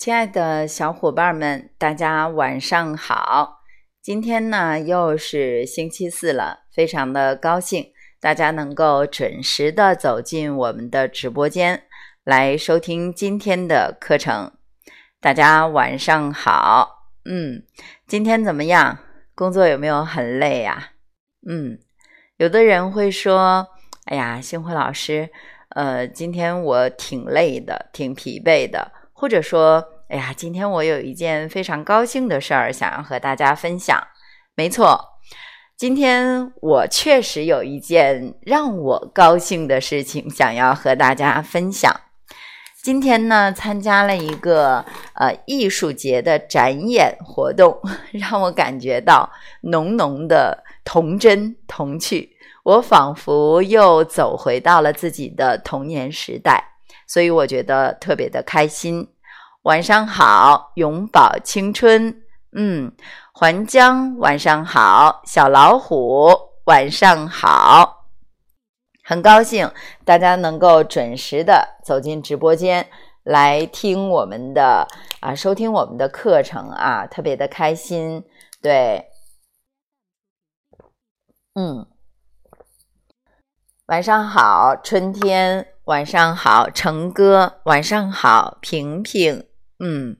亲爱的小伙伴们，大家晚上好！今天呢又是星期四了，非常的高兴大家能够准时的走进我们的直播间来收听今天的课程。大家晚上好，嗯，今天怎么样？工作有没有很累呀？嗯，有的人会说：“哎呀，星辉老师，呃，今天我挺累的，挺疲惫的。”或者说：“哎呀，今天我有一件非常高兴的事儿，想要和大家分享。”没错，今天我确实有一件让我高兴的事情想要和大家分享。今天呢，参加了一个呃艺术节的展演活动，让我感觉到浓浓的童真童趣。我仿佛又走回到了自己的童年时代，所以我觉得特别的开心。晚上好，永葆青春。嗯，环江晚上好，小老虎晚上好。很高兴大家能够准时的走进直播间来听我们的啊，收听我们的课程啊，特别的开心。对，嗯，晚上好，春天，晚上好，成哥，晚上好，平平，嗯，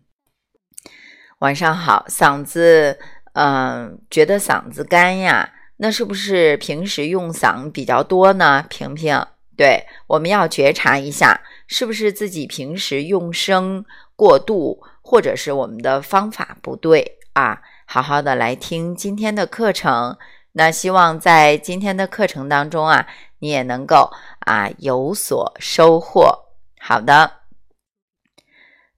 晚上好，嗓子，嗯，觉得嗓子干呀。那是不是平时用嗓比较多呢？平平，对，我们要觉察一下，是不是自己平时用声过度，或者是我们的方法不对啊？好好的来听今天的课程，那希望在今天的课程当中啊，你也能够啊有所收获。好的，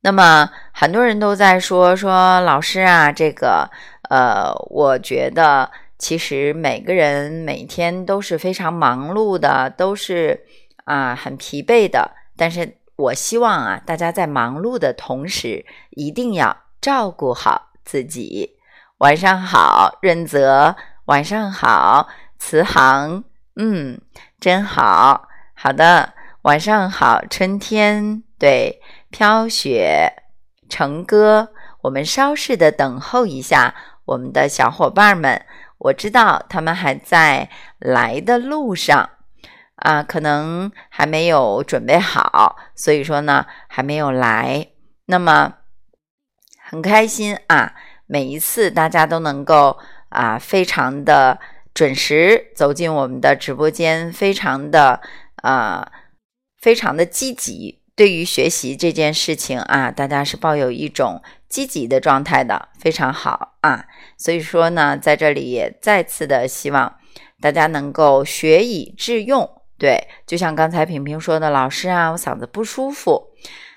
那么很多人都在说说老师啊，这个呃，我觉得。其实每个人每天都是非常忙碌的，都是啊很疲惫的。但是我希望啊，大家在忙碌的同时，一定要照顾好自己。晚上好，润泽。晚上好，慈航。嗯，真好。好的，晚上好，春天。对，飘雪，成哥。我们稍事的等候一下，我们的小伙伴们。我知道他们还在来的路上，啊，可能还没有准备好，所以说呢，还没有来。那么很开心啊，每一次大家都能够啊，非常的准时走进我们的直播间，非常的啊，非常的积极。对于学习这件事情啊，大家是抱有一种积极的状态的，非常好啊。所以说呢，在这里也再次的希望大家能够学以致用。对，就像刚才平平说的，老师啊，我嗓子不舒服，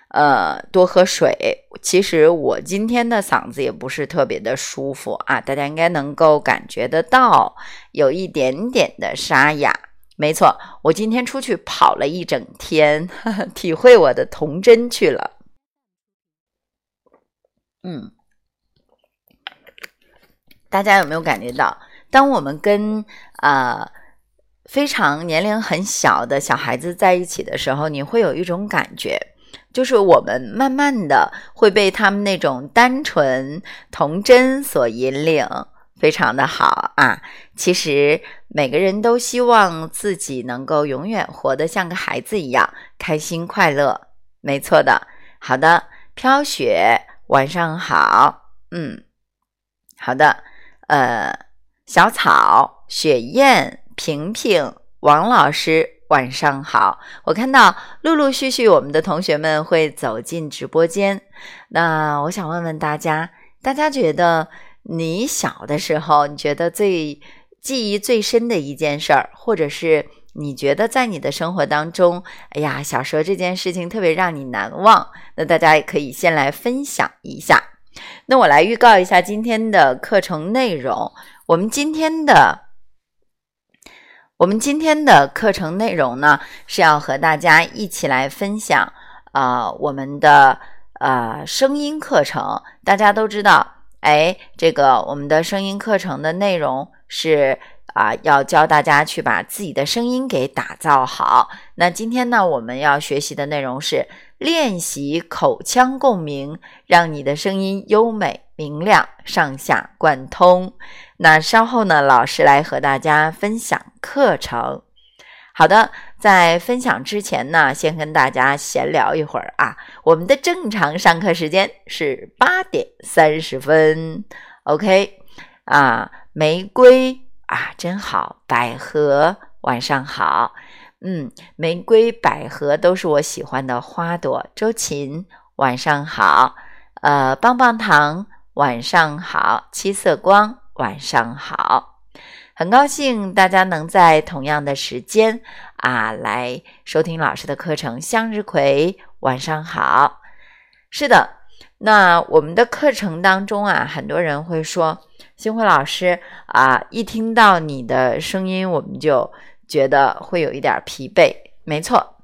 呃，多喝水。其实我今天的嗓子也不是特别的舒服啊，大家应该能够感觉得到，有一点点的沙哑。没错，我今天出去跑了一整天，体会我的童真去了。嗯，大家有没有感觉到，当我们跟呃非常年龄很小的小孩子在一起的时候，你会有一种感觉，就是我们慢慢的会被他们那种单纯童真所引领。非常的好啊！其实每个人都希望自己能够永远活得像个孩子一样开心快乐，没错的。好的，飘雪，晚上好。嗯，好的。呃，小草，雪燕，平平，王老师，晚上好。我看到陆陆续续我们的同学们会走进直播间，那我想问问大家，大家觉得？你小的时候，你觉得最记忆最深的一件事儿，或者是你觉得在你的生活当中，哎呀，小时候这件事情特别让你难忘，那大家也可以先来分享一下。那我来预告一下今天的课程内容。我们今天的我们今天的课程内容呢，是要和大家一起来分享啊，我们的呃声音课程。大家都知道。哎，这个我们的声音课程的内容是啊，要教大家去把自己的声音给打造好。那今天呢，我们要学习的内容是练习口腔共鸣，让你的声音优美明亮，上下贯通。那稍后呢，老师来和大家分享课程。好的，在分享之前呢，先跟大家闲聊一会儿啊。我们的正常上课时间是八点三十分，OK 啊，玫瑰。啊，真好！百合，晚上好。嗯，玫瑰、百合都是我喜欢的花朵。周琴，晚上好。呃，棒棒糖，晚上好。七色光，晚上好。很高兴大家能在同样的时间啊来收听老师的课程。向日葵，晚上好。是的。那我们的课程当中啊，很多人会说：“星辉老师啊，一听到你的声音，我们就觉得会有一点疲惫。”没错，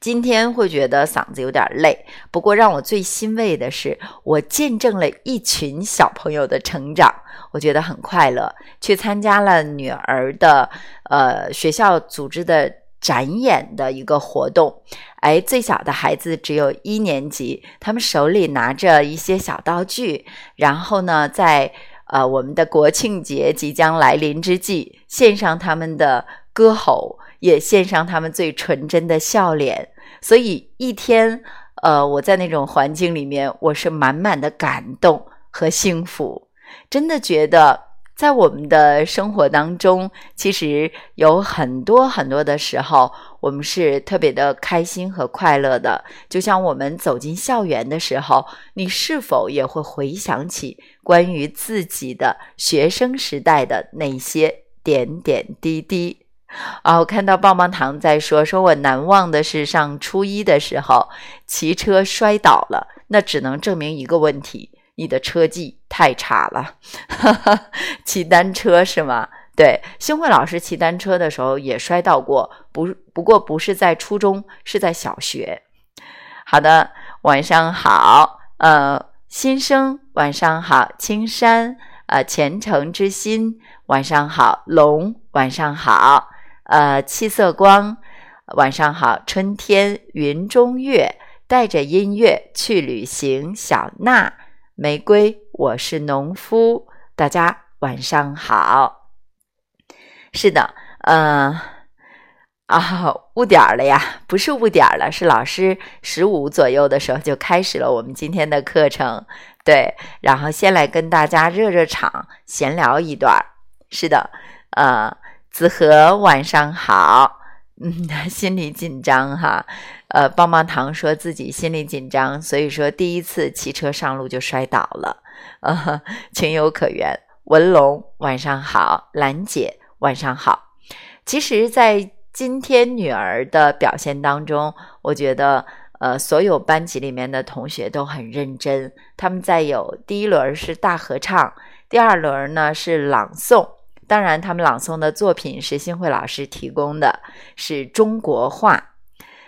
今天会觉得嗓子有点累。不过让我最欣慰的是，我见证了一群小朋友的成长，我觉得很快乐。去参加了女儿的呃学校组织的。展演的一个活动，哎，最小的孩子只有一年级，他们手里拿着一些小道具，然后呢，在呃我们的国庆节即将来临之际，献上他们的歌喉，也献上他们最纯真的笑脸。所以一天，呃，我在那种环境里面，我是满满的感动和幸福，真的觉得。在我们的生活当中，其实有很多很多的时候，我们是特别的开心和快乐的。就像我们走进校园的时候，你是否也会回想起关于自己的学生时代的那些点点滴滴？啊，我看到棒棒糖在说，说我难忘的是上初一的时候骑车摔倒了，那只能证明一个问题。你的车技太差了，骑单车是吗？对，星慧老师骑单车的时候也摔到过，不不过不是在初中，是在小学。好的，晚上好，呃，新生晚上好，青山，呃，虔诚之心晚上好，龙晚上好，呃，七色光晚上好，春天云中月带着音乐去旅行，小娜。玫瑰，我是农夫。大家晚上好。是的，嗯，啊，误点了呀，不是误点了，是老师十五左右的时候就开始了我们今天的课程。对，然后先来跟大家热热场，闲聊一段。是的，呃，子和晚上好。嗯，心里紧张哈。呃，棒棒糖说自己心里紧张，所以说第一次骑车上路就摔倒了，呃，情有可原。文龙晚上好，兰姐晚上好。其实，在今天女儿的表现当中，我觉得，呃，所有班级里面的同学都很认真。他们在有第一轮是大合唱，第二轮呢是朗诵。当然，他们朗诵的作品是新慧老师提供的，是中国话。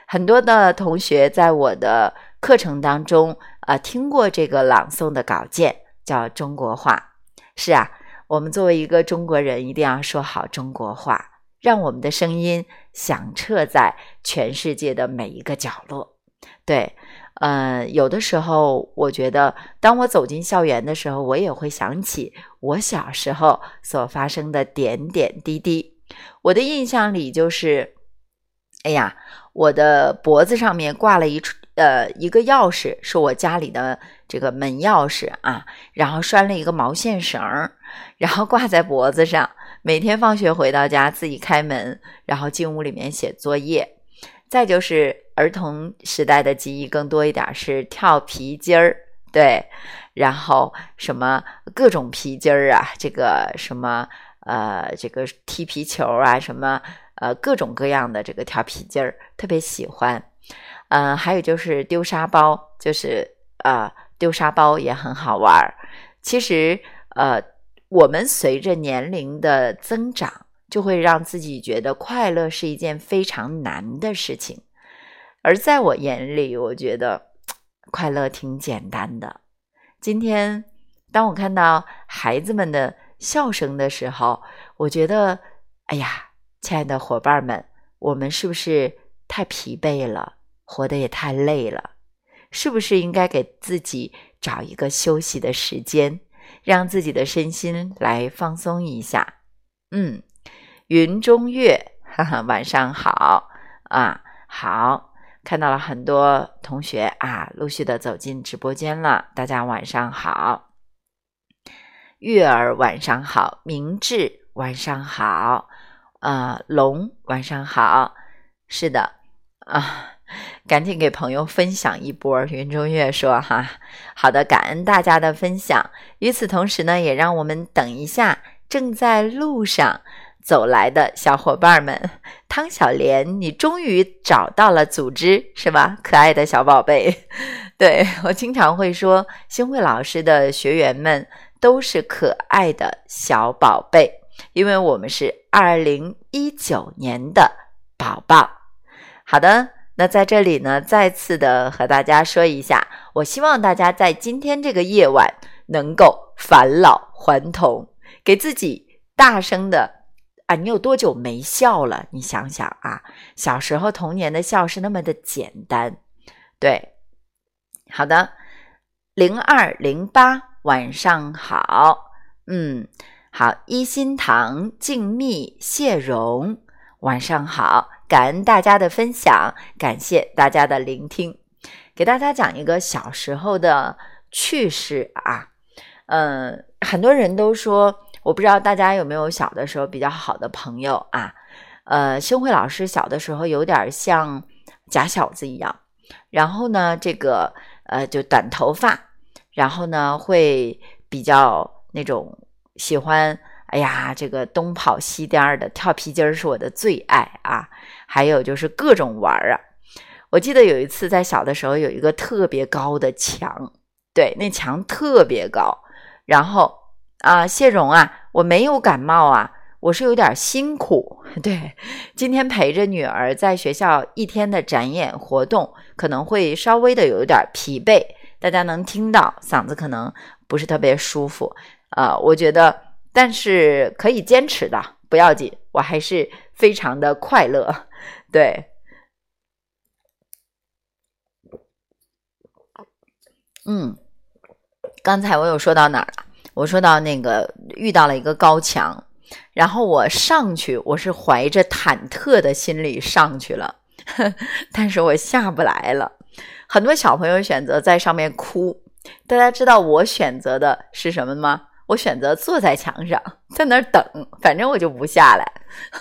很多的同学在我的课程当中，呃，听过这个朗诵的稿件，叫中国话。是啊，我们作为一个中国人，一定要说好中国话，让我们的声音响彻在全世界的每一个角落。对，呃，有的时候，我觉得，当我走进校园的时候，我也会想起我小时候所发生的点点滴滴。我的印象里就是，哎呀。我的脖子上面挂了一呃一个钥匙，是我家里的这个门钥匙啊，然后拴了一个毛线绳儿，然后挂在脖子上。每天放学回到家，自己开门，然后进屋里面写作业。再就是儿童时代的记忆更多一点是跳皮筋儿，对，然后什么各种皮筋儿啊，这个什么呃这个踢皮球啊什么。呃，各种各样的这个跳皮筋儿，特别喜欢。嗯，还有就是丢沙包，就是呃丢沙包也很好玩儿。其实呃，我们随着年龄的增长，就会让自己觉得快乐是一件非常难的事情。而在我眼里，我觉得快乐挺简单的。今天，当我看到孩子们的笑声的时候，我觉得，哎呀，亲爱的伙伴们，我们是不是太疲惫了，活得也太累了？是不是应该给自己找一个休息的时间，让自己的身心来放松一下？嗯，云中月，哈哈，晚上好啊，好，看到了很多同学啊，陆续的走进直播间了，大家晚上好。月儿晚上好，明智晚上好，啊，龙晚上好，是的啊，赶紧给朋友分享一波。云中月说哈，好的，感恩大家的分享。与此同时呢，也让我们等一下正在路上走来的小伙伴们。汤小莲，你终于找到了组织是吧？可爱的小宝贝，对我经常会说，星慧老师的学员们。都是可爱的小宝贝，因为我们是二零一九年的宝宝。好的，那在这里呢，再次的和大家说一下，我希望大家在今天这个夜晚能够返老还童，给自己大声的啊！你有多久没笑了？你想想啊，小时候童年的笑是那么的简单。对，好的，零二零八。晚上好，嗯，好，一心堂静谧谢荣，晚上好，感恩大家的分享，感谢大家的聆听，给大家讲一个小时候的趣事啊，嗯，很多人都说，我不知道大家有没有小的时候比较好的朋友啊，呃，星慧老师小的时候有点像假小子一样，然后呢，这个呃，就短头发。然后呢，会比较那种喜欢，哎呀，这个东跑西颠的，跳皮筋儿是我的最爱啊！还有就是各种玩儿啊。我记得有一次在小的时候，有一个特别高的墙，对，那墙特别高。然后啊，谢荣啊，我没有感冒啊，我是有点辛苦。对，今天陪着女儿在学校一天的展演活动，可能会稍微的有一点疲惫。大家能听到嗓子可能不是特别舒服，呃，我觉得，但是可以坚持的，不要紧，我还是非常的快乐。对，嗯，刚才我有说到哪儿了？我说到那个遇到了一个高墙，然后我上去，我是怀着忐忑的心理上去了，但是我下不来了。很多小朋友选择在上面哭，大家知道我选择的是什么吗？我选择坐在墙上，在那儿等，反正我就不下来。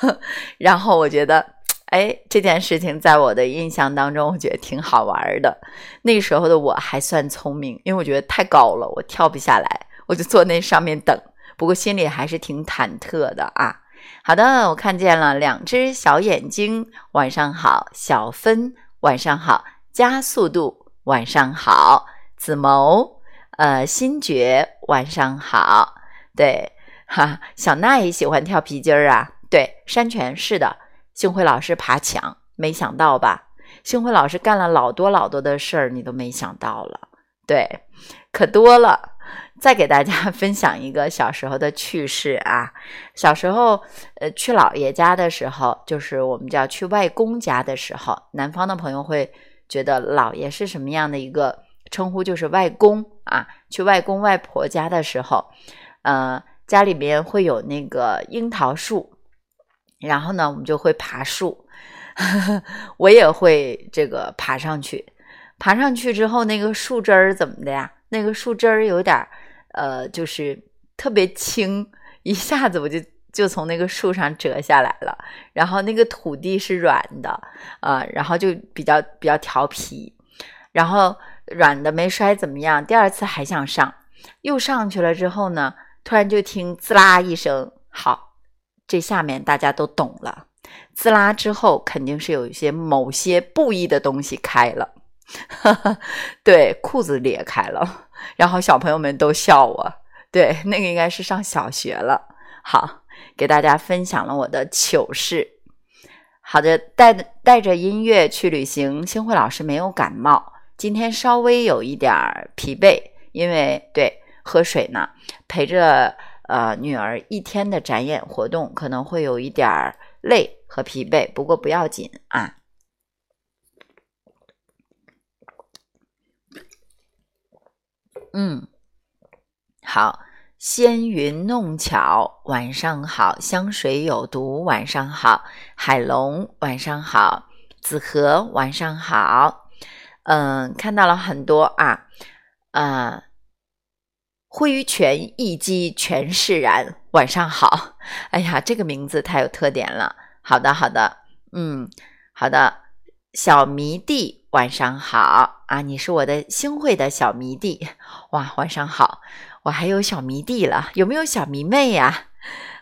然后我觉得，哎，这件事情在我的印象当中，我觉得挺好玩的。那时候的我还算聪明，因为我觉得太高了，我跳不下来，我就坐那上面等。不过心里还是挺忐忑的啊。好的，我看见了两只小眼睛，晚上好，小芬，晚上好。加速度，晚上好，子谋，呃，新觉，晚上好，对，哈，小娜也喜欢跳皮筋儿啊，对，山泉是的，星辉老师爬墙，没想到吧？星辉老师干了老多老多的事儿，你都没想到了，对，可多了。再给大家 分享一个小时候的趣事啊，小时候，呃，去姥爷家的时候，就是我们叫去外公家的时候，南方的朋友会。觉得姥爷是什么样的一个称呼？就是外公啊。去外公外婆家的时候，呃，家里面会有那个樱桃树，然后呢，我们就会爬树。我也会这个爬上去，爬上去之后，那个树枝儿怎么的呀？那个树枝儿有点呃，就是特别轻，一下子我就。就从那个树上折下来了，然后那个土地是软的，呃，然后就比较比较调皮，然后软的没摔怎么样，第二次还想上，又上去了之后呢，突然就听滋啦一声，好，这下面大家都懂了，滋啦之后肯定是有一些某些不一的东西开了，对，裤子裂开了，然后小朋友们都笑我，对，那个应该是上小学了，好。给大家分享了我的糗事。好的，带带着音乐去旅行。星慧老师没有感冒，今天稍微有一点儿疲惫，因为对喝水呢，陪着呃女儿一天的展演活动，可能会有一点儿累和疲惫，不过不要紧啊。嗯，好，纤云弄巧，晚上好；香水有毒，晚上好；海龙，晚上好；子和，晚上好。嗯，看到了很多啊，啊，挥拳一击全释然，晚上好。哎呀，这个名字太有特点了。好的，好的，嗯，好的，小迷弟。晚上好啊，你是我的星会的小迷弟 哇！晚上好，我还有小迷弟了，有没有小迷妹呀？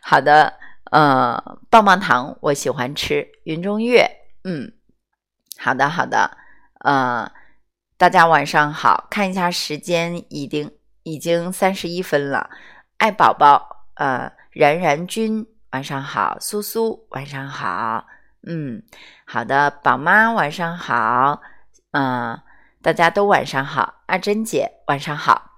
好的，呃，棒棒糖我喜欢吃。云中月，嗯，好的好的，呃，大家晚上好，看一下时间，已经已经三十一分了。爱宝宝，呃，然然君晚上好，苏苏晚上好，嗯，好的，宝妈晚上好。嗯，大家都晚上好，阿珍姐晚上好。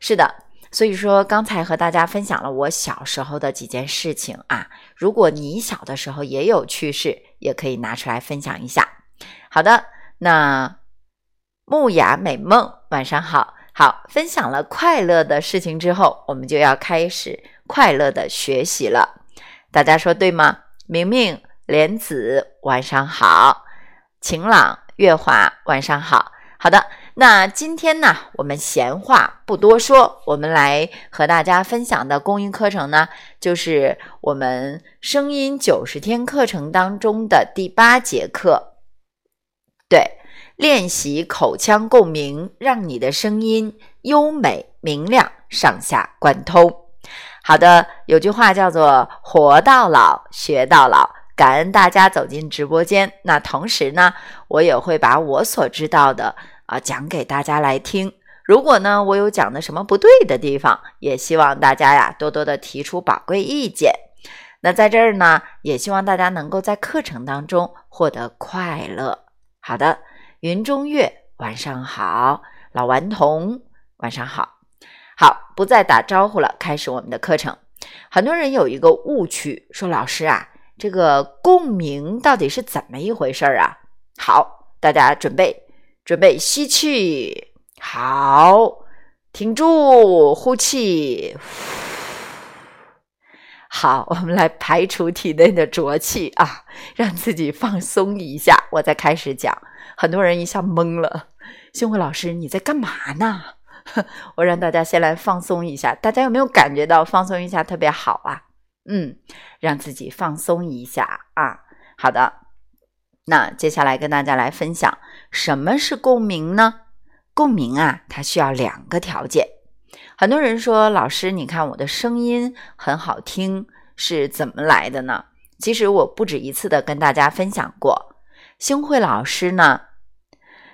是的，所以说刚才和大家分享了我小时候的几件事情啊。如果你小的时候也有趣事，也可以拿出来分享一下。好的，那木雅美梦晚上好，好分享了快乐的事情之后，我们就要开始快乐的学习了。大家说对吗？明明莲子晚上好，晴朗。月华，晚上好。好的，那今天呢，我们闲话不多说，我们来和大家分享的公益课程呢，就是我们声音九十天课程当中的第八节课。对，练习口腔共鸣，让你的声音优美明亮，上下贯通。好的，有句话叫做“活到老，学到老”。感恩大家走进直播间，那同时呢，我也会把我所知道的啊讲给大家来听。如果呢我有讲的什么不对的地方，也希望大家呀多多的提出宝贵意见。那在这儿呢，也希望大家能够在课程当中获得快乐。好的，云中月晚上好，老顽童晚上好，好不再打招呼了，开始我们的课程。很多人有一个误区，说老师啊。这个共鸣到底是怎么一回事儿啊？好，大家准备，准备吸气，好，停住，呼气，好，我们来排除体内的浊气啊，让自己放松一下。我再开始讲，很多人一下懵了。星慧老师，你在干嘛呢？我让大家先来放松一下，大家有没有感觉到放松一下特别好啊？嗯，让自己放松一下啊。好的，那接下来跟大家来分享什么是共鸣呢？共鸣啊，它需要两个条件。很多人说，老师，你看我的声音很好听，是怎么来的呢？其实我不止一次的跟大家分享过，星慧老师呢，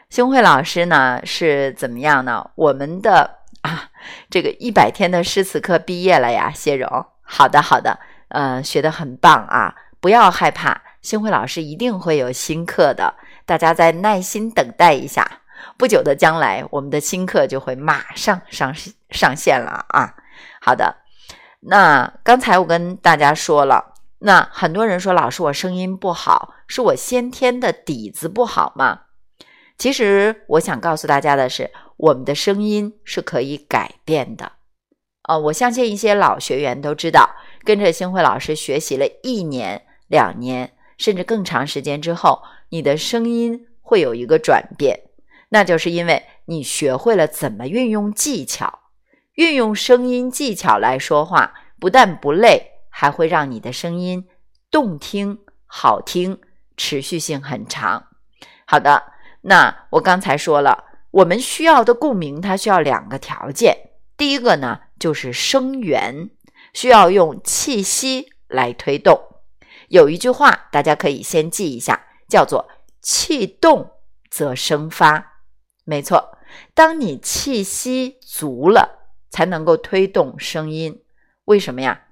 星慧老师呢是怎么样呢？我们的啊，这个一百天的诗词课毕业了呀，谢荣。好的，好的，呃，学的很棒啊！不要害怕，星辉老师一定会有新课的，大家再耐心等待一下，不久的将来，我们的新课就会马上上上线了啊！好的，那刚才我跟大家说了，那很多人说老师我声音不好，是我先天的底子不好吗？其实我想告诉大家的是，我们的声音是可以改变的。呃，我相信一些老学员都知道，跟着星慧老师学习了一年、两年，甚至更长时间之后，你的声音会有一个转变，那就是因为你学会了怎么运用技巧，运用声音技巧来说话，不但不累，还会让你的声音动听、好听，持续性很长。好的，那我刚才说了，我们需要的共鸣，它需要两个条件。第一个呢，就是声源，需要用气息来推动。有一句话，大家可以先记一下，叫做“气动则声发”。没错，当你气息足了，才能够推动声音。为什么呀？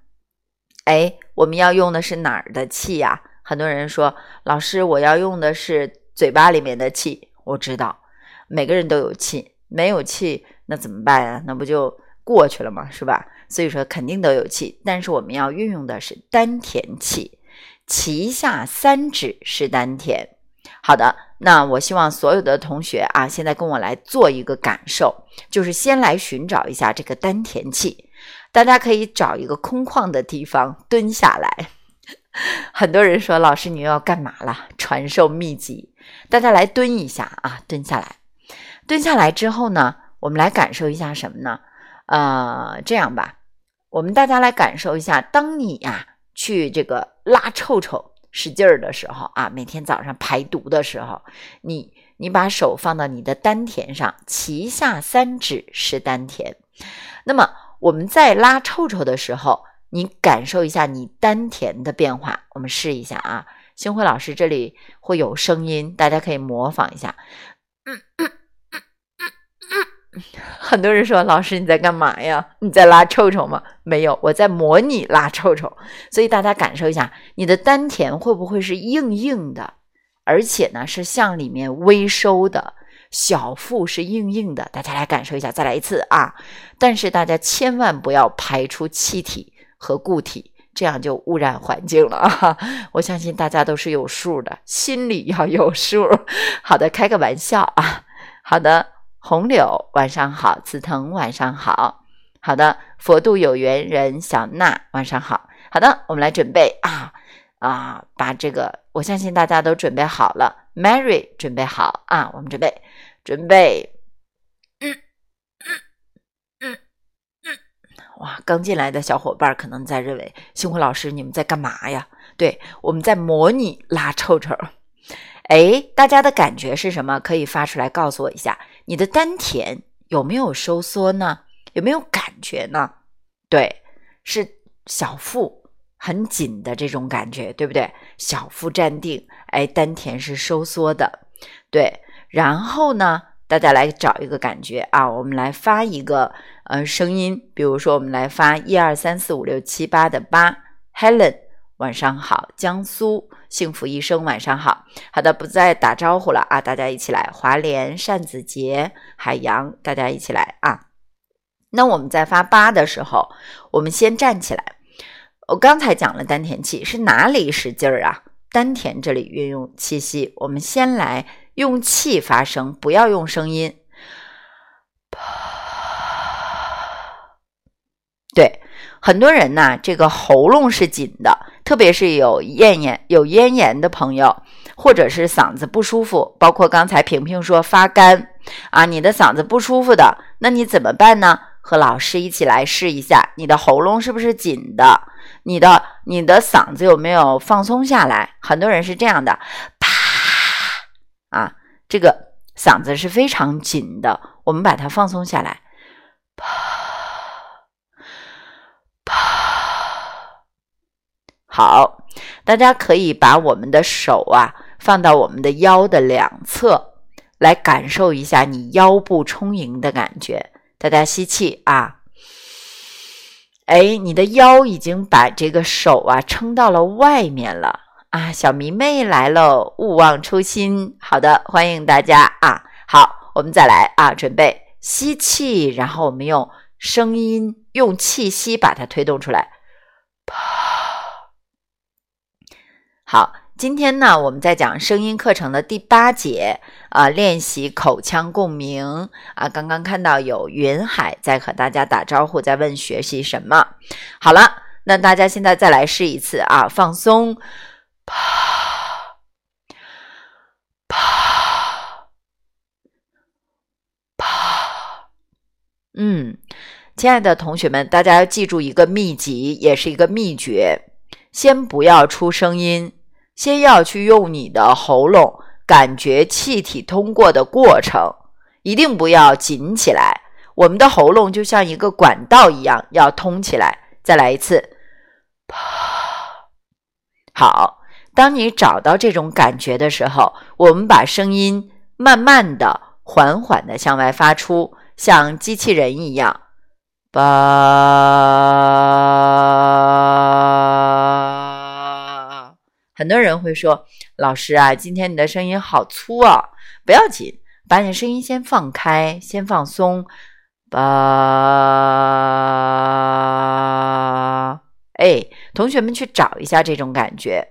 哎，我们要用的是哪儿的气呀？很多人说，老师，我要用的是嘴巴里面的气。我知道，每个人都有气，没有气。那怎么办呀？那不就过去了嘛，是吧？所以说肯定都有气，但是我们要运用的是丹田气，脐下三指是丹田。好的，那我希望所有的同学啊，现在跟我来做一个感受，就是先来寻找一下这个丹田气。大家可以找一个空旷的地方蹲下来。很多人说老师你又要干嘛了？传授秘籍，大家来蹲一下啊，蹲下来。蹲下来之后呢，我们来感受一下什么呢？呃，这样吧，我们大家来感受一下，当你呀去这个拉臭臭使劲儿的时候啊，每天早上排毒的时候，你你把手放到你的丹田上，脐下三指是丹田。那么我们在拉臭臭的时候，你感受一下你丹田的变化。我们试一下啊，星辉老师这里会有声音，大家可以模仿一下。嗯嗯 很多人说：“老师你在干嘛呀？你在拉臭臭吗？”没有，我在模拟拉臭臭。所以大家感受一下，你的丹田会不会是硬硬的，而且呢是向里面微收的，小腹是硬硬的。大家来感受一下，再来一次啊！但是大家千万不要排出气体和固体，这样就污染环境了啊！我相信大家都是有数的，心里要有数。好的，开个玩笑啊。好的。红柳，晚上好；紫藤，晚上好。好的，佛度有缘人，小娜，晚上好。好的，我们来准备啊啊，把这个，我相信大家都准备好了。Mary，准备好啊，我们准备，准备。嗯嗯嗯。哇，刚进来的小伙伴可能在认为，星辉老师你们在干嘛呀？对，我们在模拟拉臭臭。哎，大家的感觉是什么？可以发出来告诉我一下。你的丹田有没有收缩呢？有没有感觉呢？对，是小腹很紧的这种感觉，对不对？小腹站定，哎，丹田是收缩的，对。然后呢，大家来找一个感觉啊，我们来发一个呃声音，比如说我们来发一二三四五六七八的八，Helen。晚上好，江苏幸福一生。晚上好，好的，不再打招呼了啊！大家一起来，华联、单子杰、海洋，大家一起来啊！那我们在发八的时候，我们先站起来。我刚才讲了丹田气是哪里使劲儿啊？丹田这里运用气息，我们先来用气发声，不要用声音。对，很多人呢，这个喉咙是紧的。特别是有咽炎、有咽炎的朋友，或者是嗓子不舒服，包括刚才萍萍说发干啊，你的嗓子不舒服的，那你怎么办呢？和老师一起来试一下，你的喉咙是不是紧的？你的你的嗓子有没有放松下来？很多人是这样的，啪啊，这个嗓子是非常紧的，我们把它放松下来，啪。好，大家可以把我们的手啊放到我们的腰的两侧，来感受一下你腰部充盈的感觉。大家吸气啊，哎，你的腰已经把这个手啊撑到了外面了啊。小迷妹来了，勿忘初心。好的，欢迎大家啊。好，我们再来啊，准备吸气，然后我们用声音、用气息把它推动出来，啪。好，今天呢，我们在讲声音课程的第八节啊，练习口腔共鸣啊。刚刚看到有云海在和大家打招呼，在问学习什么。好了，那大家现在再来试一次啊，放松，啪啪啪。嗯，亲爱的同学们，大家要记住一个秘籍，也是一个秘诀，先不要出声音。先要去用你的喉咙感觉气体通过的过程，一定不要紧起来。我们的喉咙就像一个管道一样，要通起来。再来一次，好，当你找到这种感觉的时候，我们把声音慢慢的、缓缓的向外发出，像机器人一样，吧。很多人会说：“老师啊，今天你的声音好粗啊！”不要紧，把你的声音先放开，先放松。吧，哎，同学们去找一下这种感觉。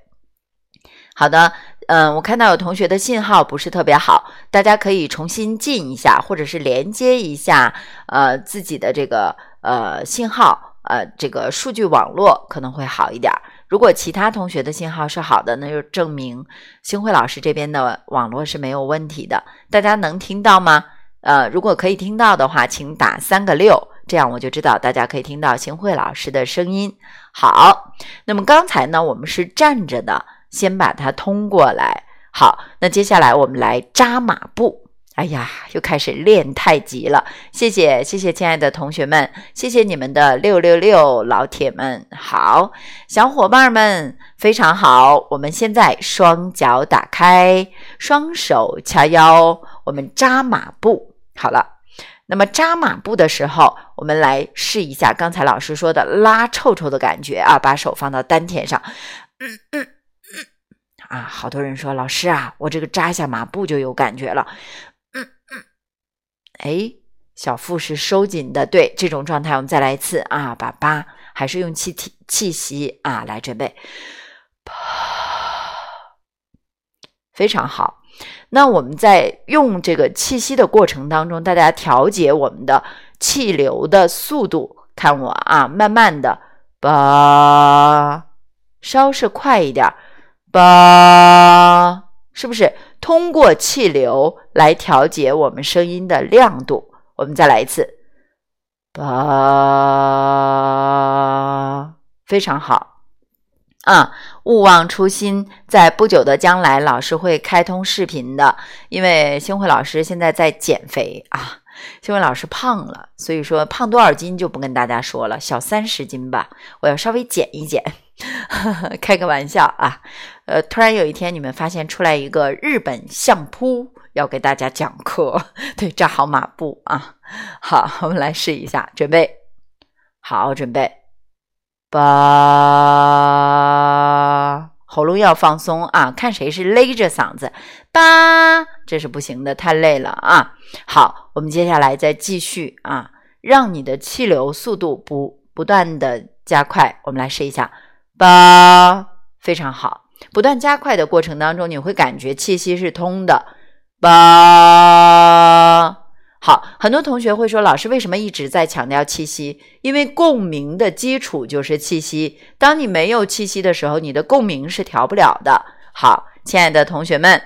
好的，嗯，我看到有同学的信号不是特别好，大家可以重新进一下，或者是连接一下，呃，自己的这个呃信号，呃，这个数据网络可能会好一点。如果其他同学的信号是好的，那就证明星慧老师这边的网络是没有问题的。大家能听到吗？呃，如果可以听到的话，请打三个六，这样我就知道大家可以听到星慧老师的声音。好，那么刚才呢，我们是站着的，先把它通过来。好，那接下来我们来扎马步。哎呀，又开始练太极了。谢谢，谢谢，亲爱的同学们，谢谢你们的六六六，老铁们好，小伙伴们非常好。我们现在双脚打开，双手掐腰，我们扎马步。好了，那么扎马步的时候，我们来试一下刚才老师说的拉臭臭的感觉啊，把手放到丹田上。嗯嗯嗯，啊，好多人说老师啊，我这个扎下马步就有感觉了。哎，小腹是收紧的，对这种状态，我们再来一次啊，把八还是用气体气息啊来准备，非常好。那我们在用这个气息的过程当中，大家调节我们的气流的速度，看我啊，慢慢的吧，稍是快一点，吧，是不是？通过气流来调节我们声音的亮度。我们再来一次，吧，非常好啊！勿忘初心，在不久的将来，老师会开通视频的。因为星慧老师现在在减肥啊，星慧老师胖了，所以说胖多少斤就不跟大家说了，小三十斤吧，我要稍微减一减。开个玩笑啊，呃，突然有一天你们发现出来一个日本相扑，要给大家讲课，对，扎好马步啊。好，我们来试一下，准备好，准备，吧，喉咙要放松啊，看谁是勒着嗓子，吧，这是不行的，太累了啊。好，我们接下来再继续啊，让你的气流速度不不断的加快，我们来试一下。吧，非常好。不断加快的过程当中，你会感觉气息是通的。吧，好。很多同学会说，老师为什么一直在强调气息？因为共鸣的基础就是气息。当你没有气息的时候，你的共鸣是调不了的。好，亲爱的同学们，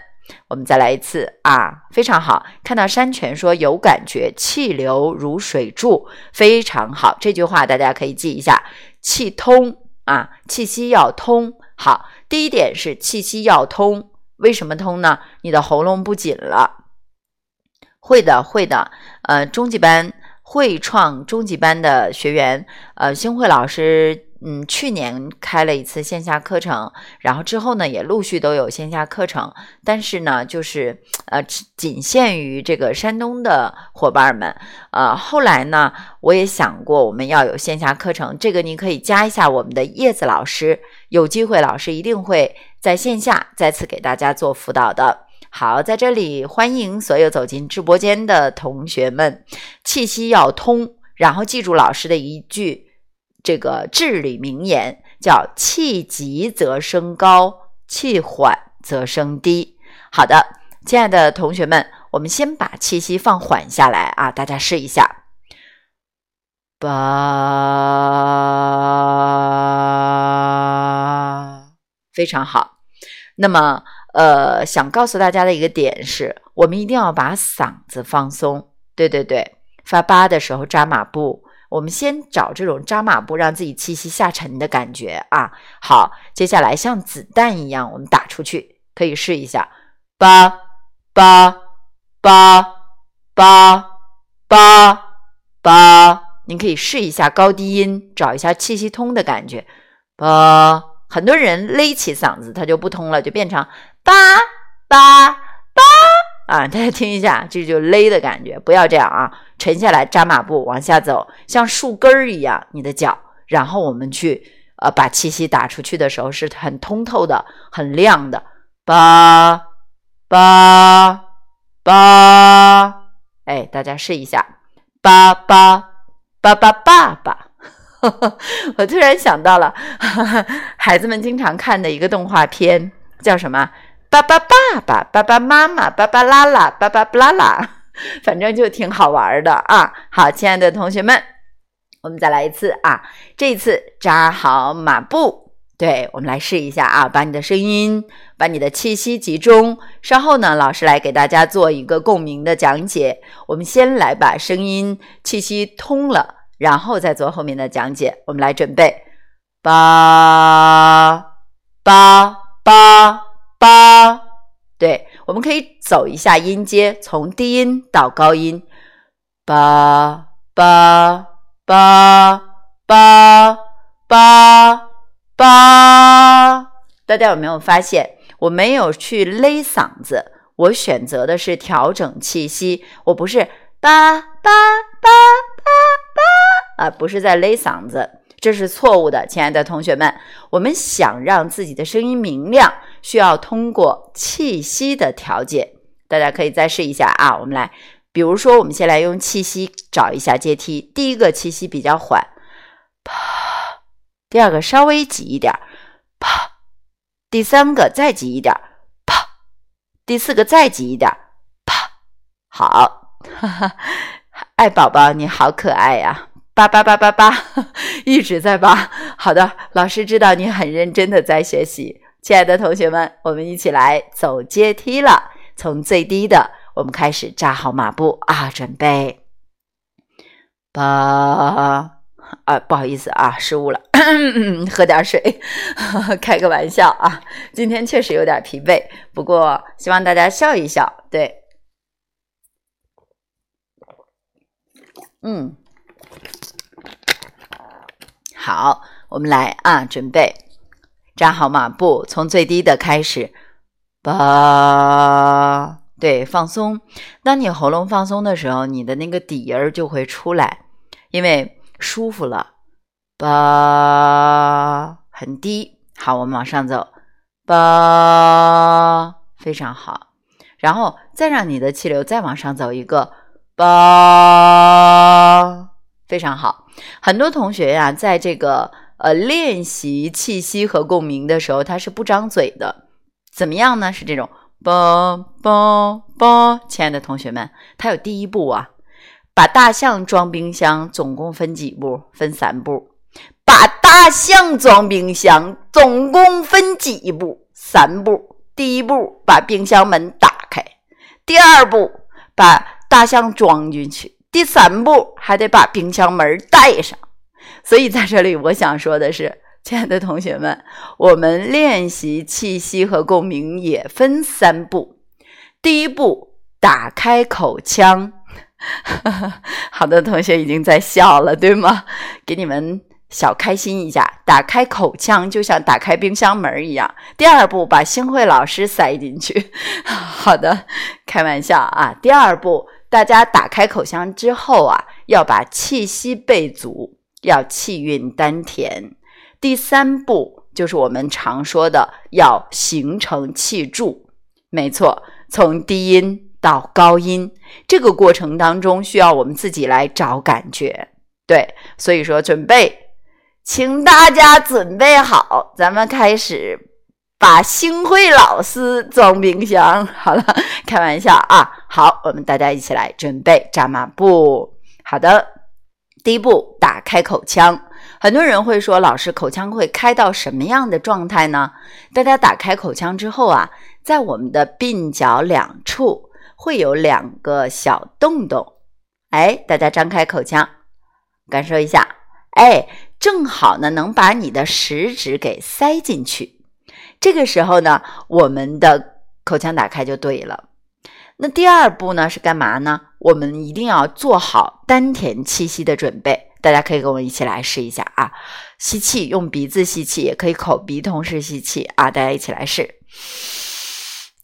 我们再来一次啊，非常好。看到山泉说有感觉，气流如水柱，非常好。这句话大家可以记一下，气通。啊，气息要通。好，第一点是气息要通。为什么通呢？你的喉咙不紧了。会的，会的。呃，中级班会创中级班的学员，呃，星慧老师。嗯，去年开了一次线下课程，然后之后呢，也陆续都有线下课程，但是呢，就是呃，仅限于这个山东的伙伴们。呃，后来呢，我也想过我们要有线下课程，这个你可以加一下我们的叶子老师，有机会老师一定会在线下再次给大家做辅导的。好，在这里欢迎所有走进直播间的同学们，气息要通，然后记住老师的一句。这个至理名言叫“气急则升高，气缓则声低”。好的，亲爱的同学们，我们先把气息放缓下来啊！大家试一下，吧，非常好。那么，呃，想告诉大家的一个点是，我们一定要把嗓子放松。对对对，发吧的时候扎马步。我们先找这种扎马步，让自己气息下沉的感觉啊。好，接下来像子弹一样，我们打出去，可以试一下，八八八八八八。您可以试一下高低音，找一下气息通的感觉。八，很多人勒起嗓子，它就不通了，就变成八八八啊。大家听一下，这就勒的感觉，不要这样啊。沉下来，扎马步往下走，像树根儿一样，你的脚，然后我们去，呃，把气息打出去的时候是很通透的，很亮的，吧吧吧，哎，大家试一下，爸爸爸爸爸爸。我突然想到了，孩子们经常看的一个动画片，叫什么？爸爸爸爸爸爸妈妈爸爸拉拉爸爸布拉拉，反正就挺好玩的啊！好，亲爱的同学们，我们再来一次啊！这一次扎好马步，对我们来试一下啊！把你的声音，把你的气息集中。稍后呢，老师来给大家做一个共鸣的讲解。我们先来把声音、气息通了，然后再做后面的讲解。我们来准备，八八八。八，对，我们可以走一下音阶，从低音到高音，八八八八八八。大家有没有发现，我没有去勒嗓子，我选择的是调整气息，我不是八八八八八啊，不是在勒嗓子。这是错误的，亲爱的同学们。我们想让自己的声音明亮，需要通过气息的调节。大家可以再试一下啊！我们来，比如说，我们先来用气息找一下阶梯。第一个气息比较缓，啪；第二个稍微急一点，啪；第三个再急一点，啪；第四个再急一点，啪。好，哈哈，爱宝宝你好可爱呀！八八八八八，一直在八。好的，老师知道你很认真的在学习，亲爱的同学们，我们一起来走阶梯了。从最低的，我们开始扎好马步啊，准备八啊，不好意思啊，失误了，喝点水，开个玩笑啊。今天确实有点疲惫，不过希望大家笑一笑。对，嗯。好，我们来啊，准备扎好马步，从最低的开始，吧，对，放松。当你喉咙放松的时候，你的那个底音儿就会出来，因为舒服了。吧，很低。好，我们往上走，吧，非常好。然后再让你的气流再往上走一个，吧。非常好，很多同学呀，在这个呃练习气息和共鸣的时候，他是不张嘴的。怎么样呢？是这种嘣嘣嘣。亲爱的同学们，他有第一步啊，把大象装冰箱，总共分几步？分三步。把大象装冰箱，总共分几步？三步。第一步，把冰箱门打开；第二步，把大象装进去。第三步还得把冰箱门带上，所以在这里我想说的是，亲爱的同学们，我们练习气息和共鸣也分三步。第一步，打开口腔。好的同学已经在笑了，对吗？给你们小开心一下，打开口腔就像打开冰箱门一样。第二步，把星慧老师塞进去。好的，开玩笑啊。第二步。大家打开口腔之后啊，要把气息备足，要气运丹田。第三步就是我们常说的要形成气柱。没错，从低音到高音这个过程当中，需要我们自己来找感觉。对，所以说准备，请大家准备好，咱们开始。把星慧老师装冰箱，好了，开玩笑啊。好，我们大家一起来准备扎马步。好的，第一步，打开口腔。很多人会说，老师，口腔会开到什么样的状态呢？大家打开口腔之后啊，在我们的鬓角两处会有两个小洞洞。哎，大家张开口腔，感受一下。哎，正好呢，能把你的食指给塞进去。这个时候呢，我们的口腔打开就对了。那第二步呢是干嘛呢？我们一定要做好丹田气息的准备。大家可以跟我一起来试一下啊！吸气，用鼻子吸气，也可以口鼻同时吸气啊！大家一起来试。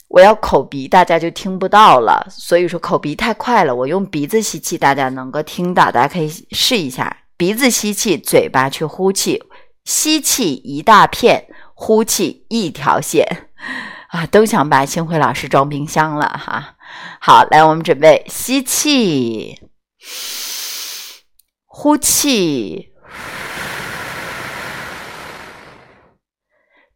我要口鼻，大家就听不到了。所以说口鼻太快了，我用鼻子吸气，大家能够听到。大家可以试一下，鼻子吸气，嘴巴去呼气，吸气一大片。呼气一条线 啊，都想把星辉老师装冰箱了哈。好，来，我们准备吸气，呼气。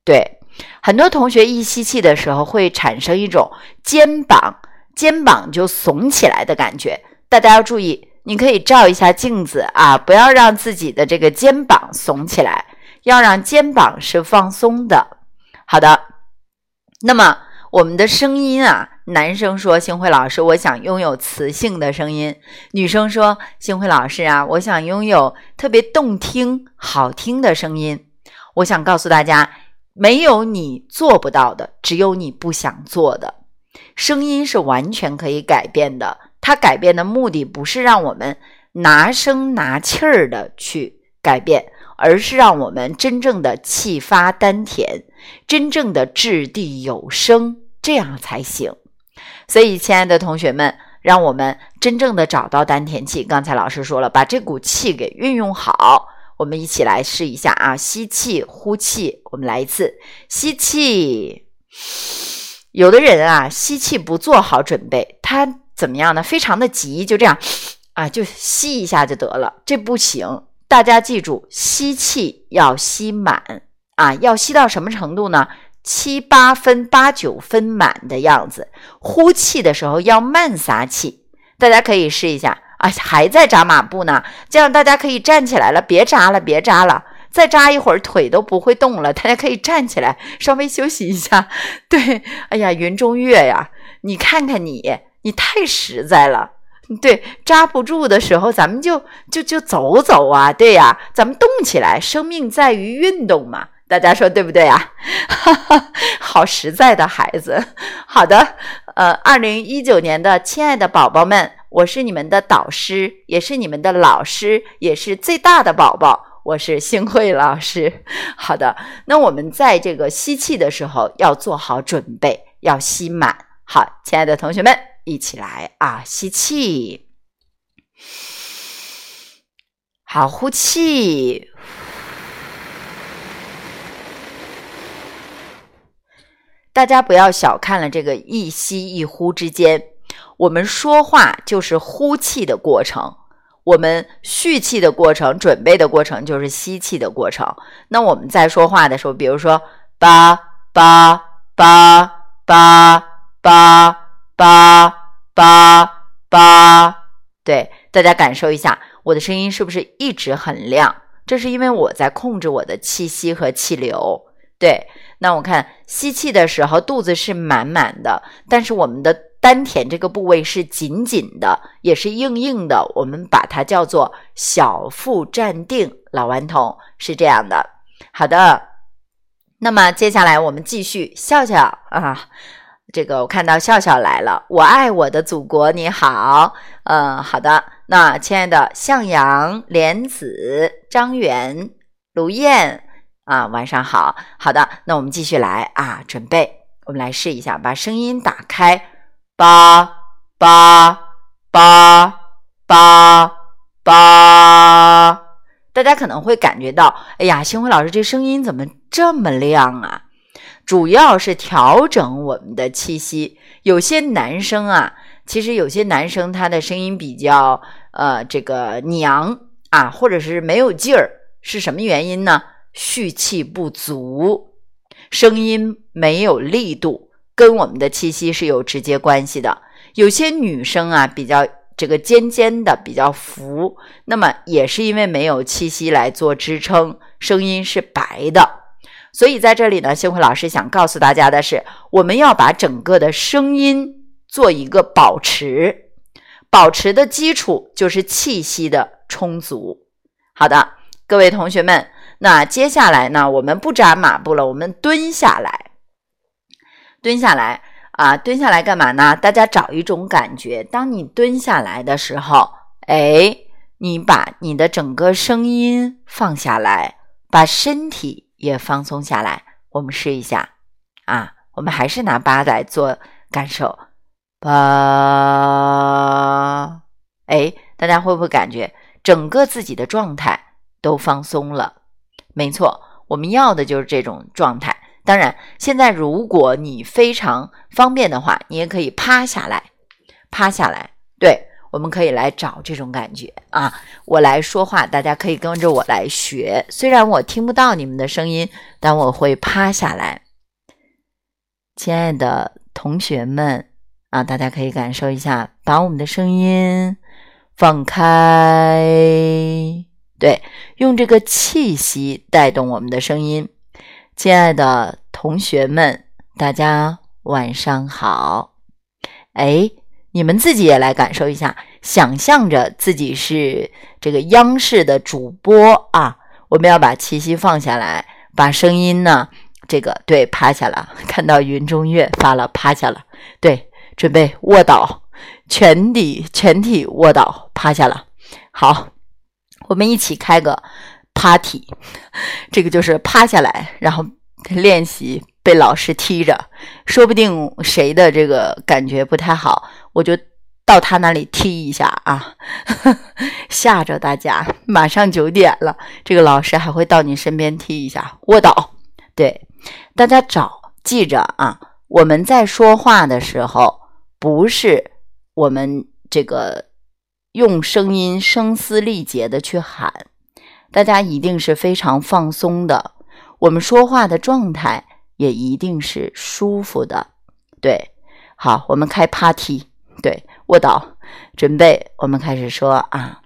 对，很多同学一吸气的时候会产生一种肩膀肩膀就耸起来的感觉，大家要注意，你可以照一下镜子啊，不要让自己的这个肩膀耸起来，要让肩膀是放松的。好的，那么我们的声音啊，男生说：“星辉老师，我想拥有磁性的声音。”女生说：“星辉老师啊，我想拥有特别动听、好听的声音。”我想告诉大家。没有你做不到的，只有你不想做的。声音是完全可以改变的，它改变的目的不是让我们拿声拿气儿的去改变，而是让我们真正的气发丹田，真正的掷地有声，这样才行。所以，亲爱的同学们，让我们真正的找到丹田气。刚才老师说了，把这股气给运用好。我们一起来试一下啊！吸气，呼气，我们来一次吸气。有的人啊，吸气不做好准备，他怎么样呢？非常的急，就这样啊，就吸一下就得了，这不行。大家记住，吸气要吸满啊，要吸到什么程度呢？七八分、八九分满的样子。呼气的时候要慢撒气，大家可以试一下。啊，还在扎马步呢，这样大家可以站起来了，别扎了，别扎了，再扎一会儿腿都不会动了，大家可以站起来，稍微休息一下。对，哎呀，云中月呀，你看看你，你太实在了。对，扎不住的时候，咱们就就就走走啊，对呀，咱们动起来，生命在于运动嘛，大家说对不对啊？哈哈，好实在的孩子。好的，呃，二零一九年的亲爱的宝宝们。我是你们的导师，也是你们的老师，也是最大的宝宝。我是星慧老师。好的，那我们在这个吸气的时候要做好准备，要吸满。好，亲爱的同学们，一起来啊！吸气，好，呼气。大家不要小看了这个一吸一呼之间。我们说话就是呼气的过程，我们蓄气的过程、准备的过程就是吸气的过程。那我们在说话的时候，比如说八八八八八八八八，对，大家感受一下，我的声音是不是一直很亮？这是因为我在控制我的气息和气流。对，那我看吸气的时候，肚子是满满的，但是我们的。丹田这个部位是紧紧的，也是硬硬的，我们把它叫做小腹站定。老顽童是这样的。好的，那么接下来我们继续笑笑啊。这个我看到笑笑来了，我爱我的祖国，你好。嗯，好的。那亲爱的向阳、莲子、张元、卢燕啊，晚上好。好的，那我们继续来啊，准备，我们来试一下，把声音打开。八八八八八，大家可能会感觉到，哎呀，星辉老师这声音怎么这么亮啊？主要是调整我们的气息。有些男生啊，其实有些男生他的声音比较呃这个娘啊，或者是没有劲儿，是什么原因呢？蓄气不足，声音没有力度。跟我们的气息是有直接关系的。有些女生啊，比较这个尖尖的，比较浮，那么也是因为没有气息来做支撑，声音是白的。所以在这里呢，幸辉老师想告诉大家的是，我们要把整个的声音做一个保持，保持的基础就是气息的充足。好的，各位同学们，那接下来呢，我们不扎马步了，我们蹲下来。蹲下来啊，蹲下来干嘛呢？大家找一种感觉，当你蹲下来的时候，哎，你把你的整个声音放下来，把身体也放松下来。我们试一下啊，我们还是拿八来做感受，八，哎，大家会不会感觉整个自己的状态都放松了？没错，我们要的就是这种状态。当然，现在如果你非常方便的话，你也可以趴下来，趴下来。对我们可以来找这种感觉啊。我来说话，大家可以跟着我来学。虽然我听不到你们的声音，但我会趴下来。亲爱的同学们啊，大家可以感受一下，把我们的声音放开，对，用这个气息带动我们的声音。亲爱的同学们，大家晚上好。哎，你们自己也来感受一下，想象着自己是这个央视的主播啊。我们要把气息放下来，把声音呢。这个对，趴下了。看到云中月发了，趴下了。对，准备卧倒，全体全体卧倒，趴下了。好，我们一起开个 party，这个就是趴下来，然后练习被老师踢着。说不定谁的这个感觉不太好，我就到他那里踢一下啊，吓着大家。马上九点了，这个老师还会到你身边踢一下，卧倒。对。大家找记着啊！我们在说话的时候，不是我们这个用声音声嘶力竭的去喊，大家一定是非常放松的。我们说话的状态也一定是舒服的。对，好，我们开 party，对，卧倒，准备，我们开始说啊！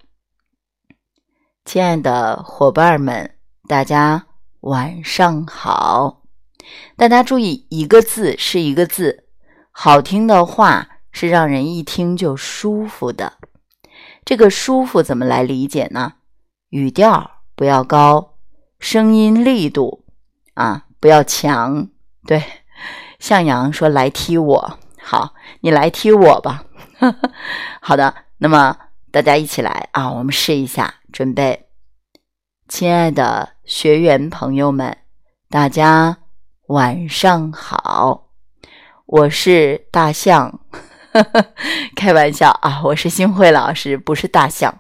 亲爱的伙伴们，大家晚上好。大家注意，一个字是一个字，好听的话是让人一听就舒服的。这个舒服怎么来理解呢？语调不要高，声音力度啊不要强。对，向阳说：“来踢我。”好，你来踢我吧。好的，那么大家一起来啊，我们试一下，准备。亲爱的学员朋友们，大家。晚上好，我是大象，开玩笑啊！我是新慧老师，不是大象。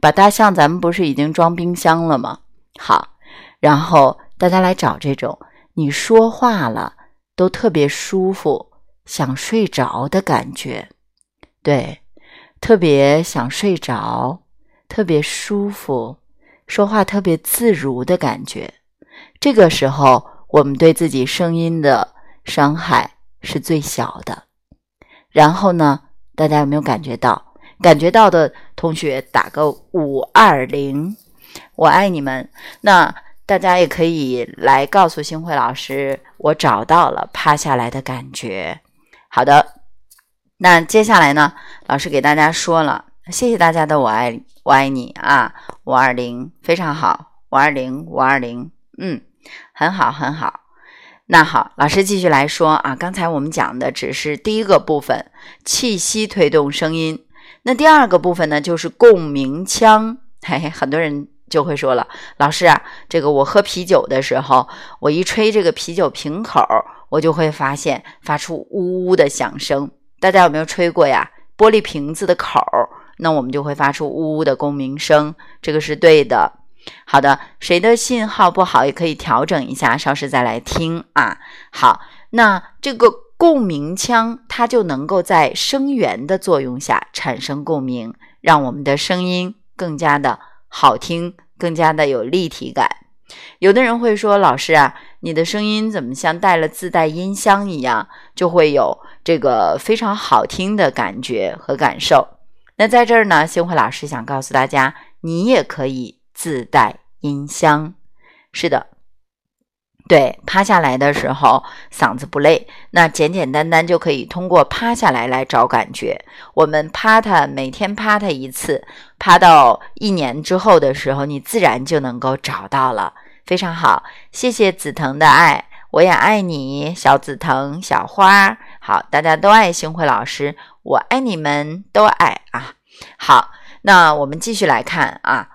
把大象，咱们不是已经装冰箱了吗？好，然后大家来找这种你说话了都特别舒服，想睡着的感觉，对，特别想睡着，特别舒服，说话特别自如的感觉。这个时候。我们对自己声音的伤害是最小的。然后呢，大家有没有感觉到？感觉到的同学打个五二零，我爱你们。那大家也可以来告诉星慧老师，我找到了趴下来的感觉。好的，那接下来呢，老师给大家说了，谢谢大家的我爱我爱你啊，五二零非常好，五二零五二零，嗯。很好，很好。那好，老师继续来说啊。刚才我们讲的只是第一个部分，气息推动声音。那第二个部分呢，就是共鸣腔。嘿 嘿，很多人就会说了，老师啊，这个我喝啤酒的时候，我一吹这个啤酒瓶口，我就会发现发出呜呜的响声。大家有没有吹过呀？玻璃瓶子的口，那我们就会发出呜呜的共鸣声。这个是对的。好的，谁的信号不好也可以调整一下，稍时再来听啊。好，那这个共鸣腔它就能够在声源的作用下产生共鸣，让我们的声音更加的好听，更加的有立体感。有的人会说，老师啊，你的声音怎么像带了自带音箱一样，就会有这个非常好听的感觉和感受。那在这儿呢，星慧老师想告诉大家，你也可以。自带音箱，是的，对，趴下来的时候嗓子不累，那简简单单就可以通过趴下来来找感觉。我们趴它，每天趴它一次，趴到一年之后的时候，你自然就能够找到了。非常好，谢谢紫藤的爱，我也爱你，小紫藤，小花。好，大家都爱星慧老师，我爱你们，都爱啊。好，那我们继续来看啊。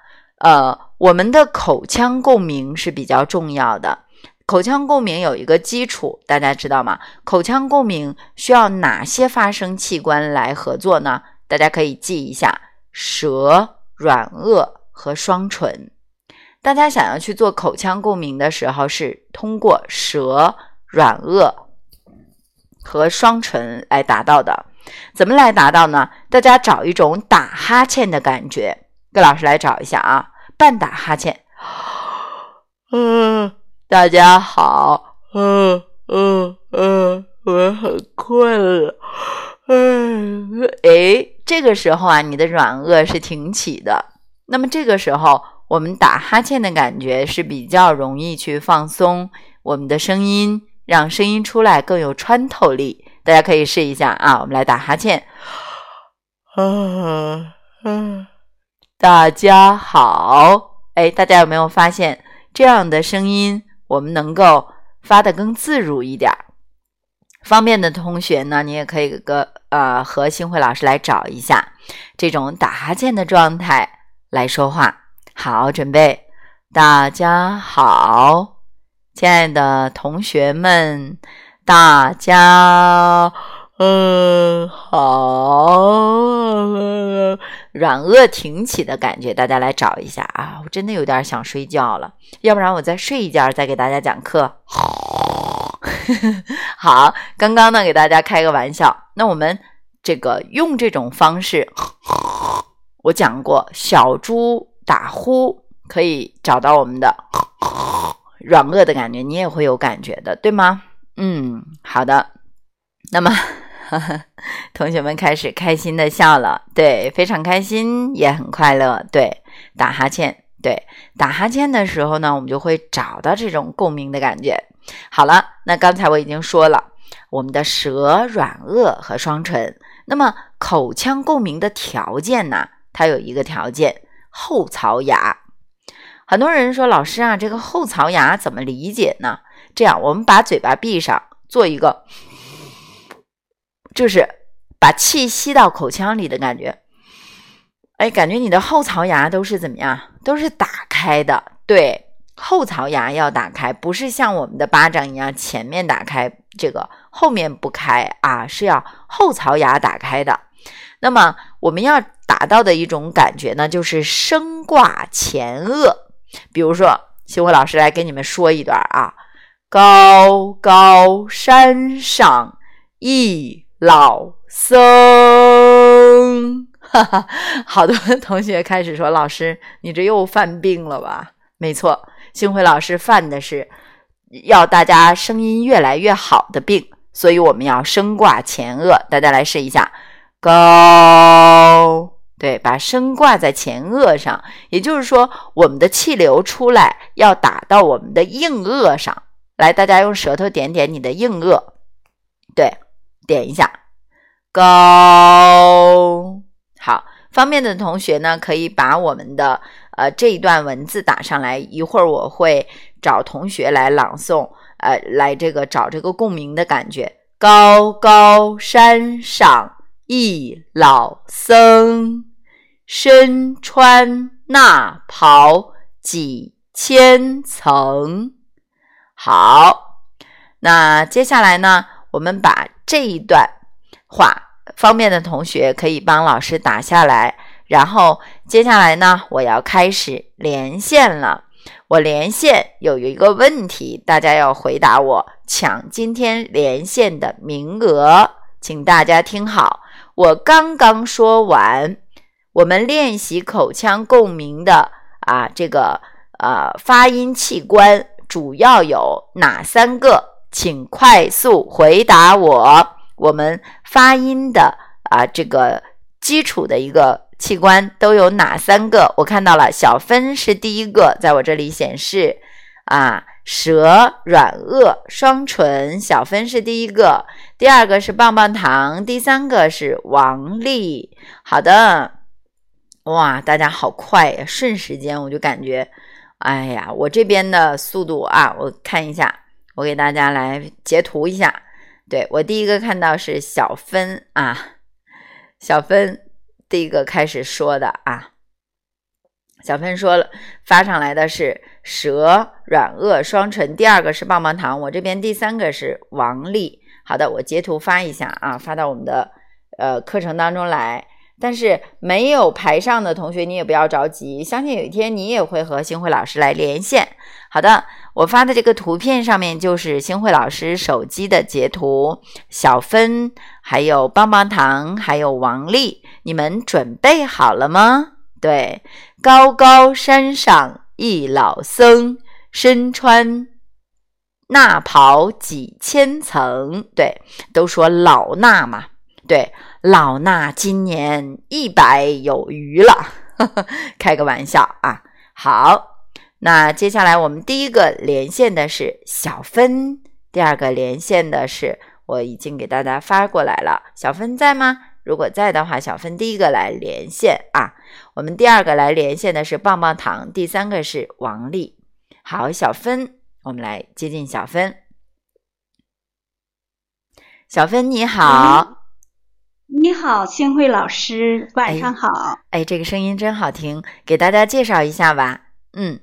呃，我们的口腔共鸣是比较重要的。口腔共鸣有一个基础，大家知道吗？口腔共鸣需要哪些发声器官来合作呢？大家可以记一下：舌、软腭和双唇。大家想要去做口腔共鸣的时候，是通过舌、软腭和双唇来达到的。怎么来达到呢？大家找一种打哈欠的感觉，跟老师来找一下啊，半打哈欠。嗯，大家好，嗯嗯嗯，我很困了。嗯，哎，这个时候啊，你的软腭是挺起的。那么这个时候，我们打哈欠的感觉是比较容易去放松我们的声音，让声音出来更有穿透力。大家可以试一下啊，我们来打哈欠。嗯嗯，大家好，哎，大家有没有发现这样的声音，我们能够发的更自如一点儿？方便的同学呢，你也可以个呃和星慧老师来找一下这种打哈欠的状态来说话。好，准备，大家好，亲爱的同学们，大家嗯好，软腭挺起的感觉，大家来找一下啊！我真的有点想睡觉了，要不然我再睡一觉，再给大家讲课。好，刚刚呢给大家开个玩笑。那我们这个用这种方式，我讲过，小猪打呼可以找到我们的软腭的感觉，你也会有感觉的，对吗？嗯，好的。那么 同学们开始开心的笑了，对，非常开心，也很快乐。对，打哈欠，对，打哈欠的时候呢，我们就会找到这种共鸣的感觉。好了，那刚才我已经说了，我们的舌、软腭和双唇。那么口腔共鸣的条件呢？它有一个条件，后槽牙。很多人说，老师啊，这个后槽牙怎么理解呢？这样，我们把嘴巴闭上，做一个，就是把气吸到口腔里的感觉。哎，感觉你的后槽牙都是怎么样？都是打开的，对。后槽牙要打开，不是像我们的巴掌一样前面打开，这个后面不开啊，是要后槽牙打开的。那么我们要达到的一种感觉呢，就是声挂前颚。比如说，星辉老师来给你们说一段啊：高高山上一老僧。哈哈，好多同学开始说：“老师，你这又犯病了吧？”没错。星辉老师犯的是要大家声音越来越好的病，所以我们要声挂前颚。大家来试一下，高，对，把声挂在前颚上，也就是说，我们的气流出来要打到我们的硬腭上来。大家用舌头点点你的硬腭，对，点一下，高，好。方便的同学呢，可以把我们的呃这一段文字打上来，一会儿我会找同学来朗诵，呃，来这个找这个共鸣的感觉。高高山上一老僧，身穿那袍几千层。好，那接下来呢，我们把这一段话。方便的同学可以帮老师打下来，然后接下来呢，我要开始连线了。我连线有一个问题，大家要回答我，抢今天连线的名额，请大家听好。我刚刚说完，我们练习口腔共鸣的啊，这个呃发音器官主要有哪三个？请快速回答我。我们发音的啊，这个基础的一个器官都有哪三个？我看到了，小分是第一个，在我这里显示啊，舌、软腭、双唇，小分是第一个，第二个是棒棒糖，第三个是王丽。好的，哇，大家好快呀，瞬时间我就感觉，哎呀，我这边的速度啊，我看一下，我给大家来截图一下。对我第一个看到是小芬啊，小芬第一个开始说的啊，小芬说了发上来的是舌、软腭、双唇，第二个是棒棒糖，我这边第三个是王丽。好的，我截图发一下啊，发到我们的呃课程当中来。但是没有排上的同学，你也不要着急，相信有一天你也会和星慧老师来连线。好的，我发的这个图片上面就是星慧老师手机的截图，小芬、还有棒棒糖、还有王丽，你们准备好了吗？对，高高山上一老僧，身穿衲袍几千层。对，都说老衲嘛。对，老衲今年一百有余了，开个玩笑啊。好，那接下来我们第一个连线的是小芬，第二个连线的是我已经给大家发过来了，小芬在吗？如果在的话，小芬第一个来连线啊。我们第二个来连线的是棒棒糖，第三个是王丽。好，小芬，我们来接近小芬。小芬你好。你好，星慧老师，晚上好。哎，这个声音真好听，给大家介绍一下吧。嗯，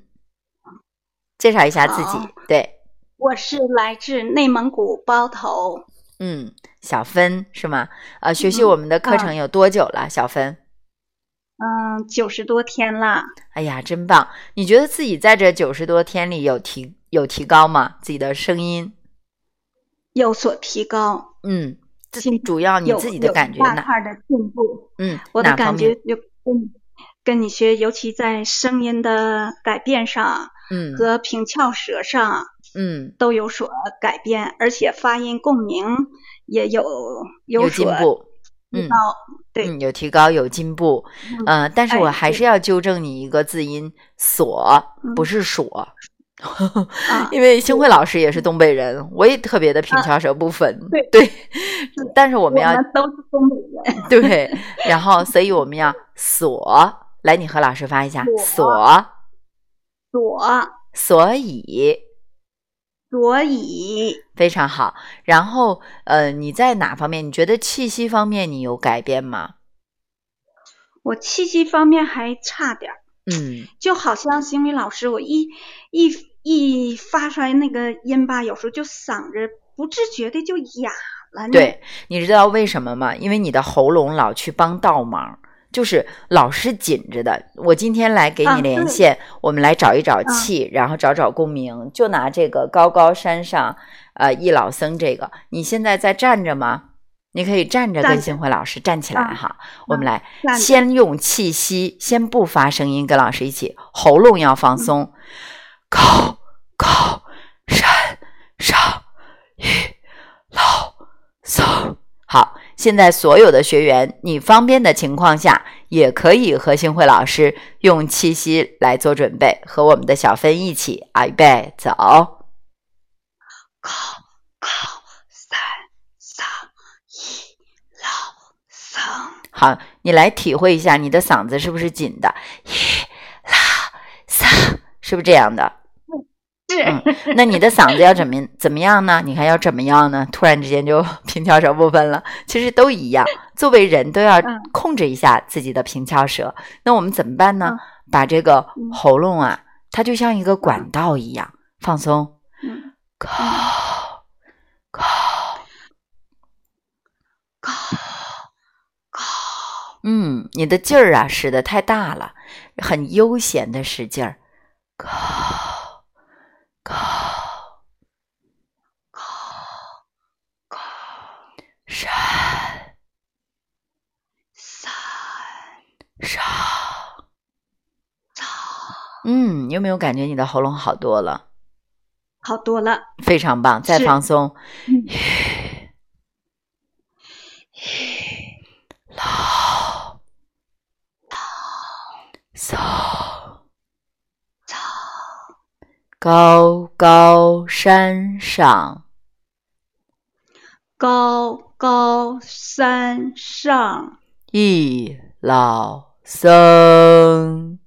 介绍一下自己。对，我是来自内蒙古包头。嗯，小芬是吗？呃，学习我们的课程有多久了，小芬？嗯，九十多天了。哎呀，真棒！你觉得自己在这九十多天里有提有提高吗？自己的声音有所提高。嗯。主要你自己的感觉呢？大块的进步，嗯，我的感觉就跟跟你学，尤其在声音的改变上，嗯，和平翘舌上，嗯，都有所改变，而且发音共鸣也有有进步，嗯，对，有提高有进步，嗯，但是我还是要纠正你一个字音，锁不是锁。因为星慧老师也是东北人，我也特别的平翘舌不分。对，但是我们要都是东北人。对，然后所以我们要锁，来，你和老师发一下锁，锁，所以，所以非常好。然后，呃，你在哪方面？你觉得气息方面你有改变吗？我气息方面还差点儿。嗯，就好像星辉老师，我一一。一发出来那个音吧，有时候就嗓子不自觉的就哑了。对，你知道为什么吗？因为你的喉咙老去帮倒忙，就是老是紧着的。我今天来给你连线，我们来找一找气，然后找找共鸣。就拿这个高高山上，呃，一老僧这个，你现在在站着吗？你可以站着跟星辉老师站起来哈。我们来先用气息，先不发声音，跟老师一起，喉咙要放松。高高山上一老僧。好，现在所有的学员，你方便的情况下，也可以和星慧老师用气息来做准备，和我们的小芬一起啊，预备走。高高山上一老僧。好，你来体会一下，你的嗓子是不是紧的？一老僧，是不是这样的？嗯，那你的嗓子要怎么怎么样呢？你看要怎么样呢？突然之间就 平翘舌不分了，其实都一样。作为人都要控制一下自己的平翘舌。那我们怎么办呢？把这个喉咙啊，它就像一个管道一样放松。嗯，你的劲儿啊使得太大了，很悠闲的使劲儿。高。高高高山山上嗯，有没有感觉你的喉咙好多了？好多了，非常棒！再放松，老老高高山上，高高山上，一老僧，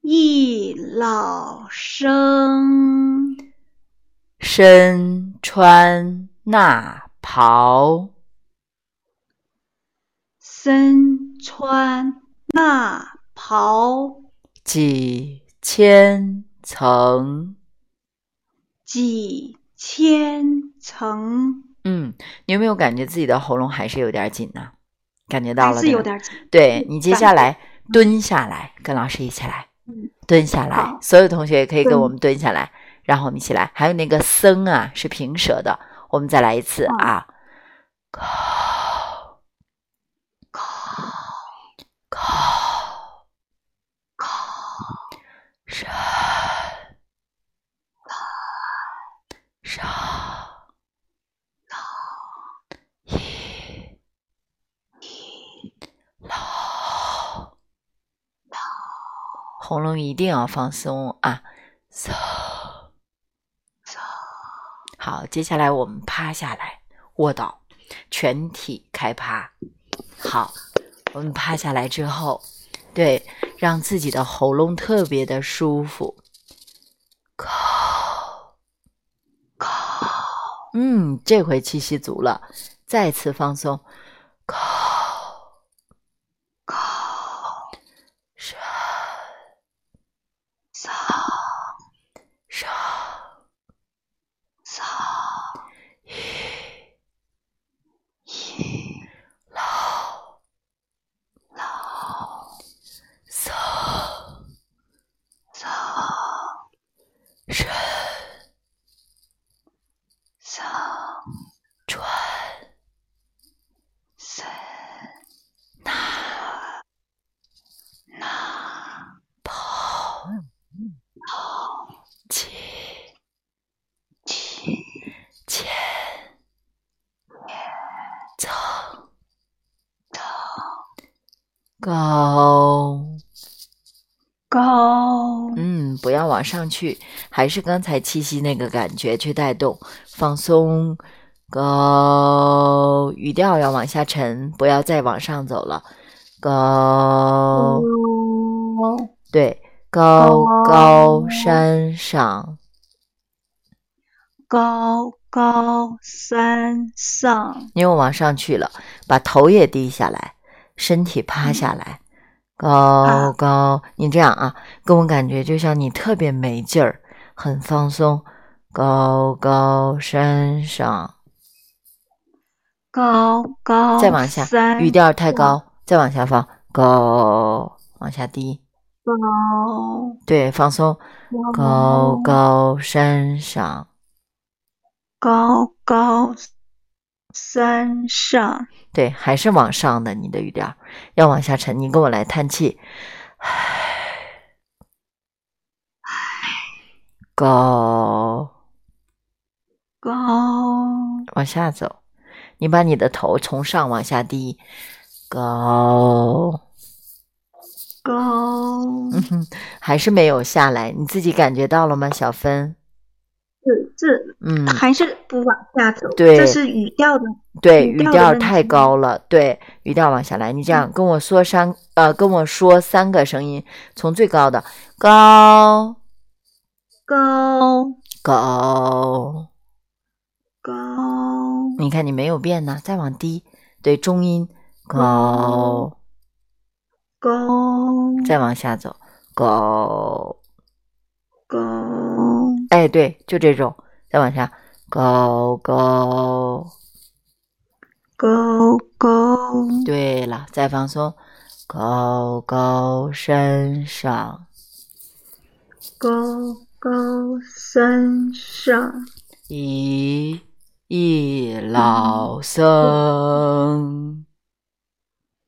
一老僧，身穿衲袍，身穿衲袍，几千。层几千层，嗯，你有没有感觉自己的喉咙还是有点紧呢？感觉到了是有点紧。对嗯你接下来蹲下来，跟老师一起来嗯，蹲下来，所有同学也可以跟我们蹲下来，然后我们一起来。还有那个僧啊，是平舌的，我们再来一次啊，口 口口口身上一老喉咙一定要放松啊，so 好，接下来我们趴下来，卧倒，全体开趴。好，我们趴下来之后，对，让自己的喉咙特别的舒服。靠靠嗯，这回气息足了，再次放松。靠，口身上上上一一老老手上身上转身那那跑跑起起前走走高。高嗯，不要往上去，还是刚才气息那个感觉去带动，放松，高，语调要往下沉，不要再往上走了，高，对，高高山上，高高山上你又往上去了，把头也低下来，身体趴下来，高好高，你这样啊，给我感觉就像你特别没劲儿，很放松，高高山上。高高再往下，山语调太高，再往下放，高，往下低，高对，放松，高高山上，高高山上。对，还是往上的，你的语调要往下沉，你跟我来叹气，唉，高，高。往下走，你把你的头从上往下低，高，高。嗯哼，还是没有下来，你自己感觉到了吗，小芬？这这嗯，还是不往下走，对这是语调的对，语语调太高了。对，语调往下来，你这样跟我说三呃，跟我说三个声音，从最高的高。高高，高。你看你没有变呢，再往低，对，中音高，高再往下走高，高哎，对，就这种，再往下高高，高高。对了，再放松，高高山上。高高山上。一一老僧，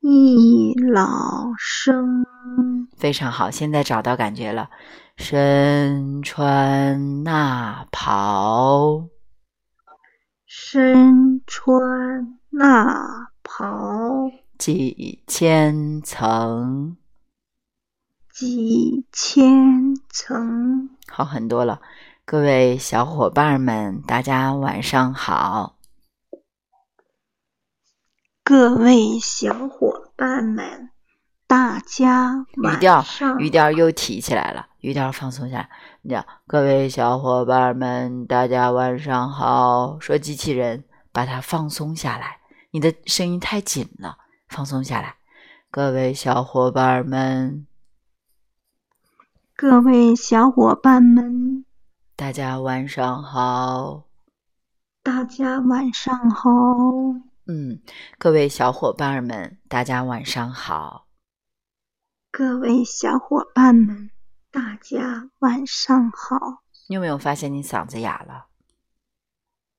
一老生非常好，现在找到感觉了。身穿那袍，身穿那袍几千层，几千层。好很多了。各位小伙伴们，大家晚上好。各位小伙伴们，大家语调语调又提起来了，语调放松下来。你讲，各位小伙伴们，大家晚上好。说机器人，把它放松下来，你的声音太紧了，放松下来。各位小伙伴们，各位小伙伴们，大家晚上好。大家晚上好。嗯，各位小伙伴们，大家晚上好。各位小伙伴们，大家晚上好。你有没有发现你嗓子哑了？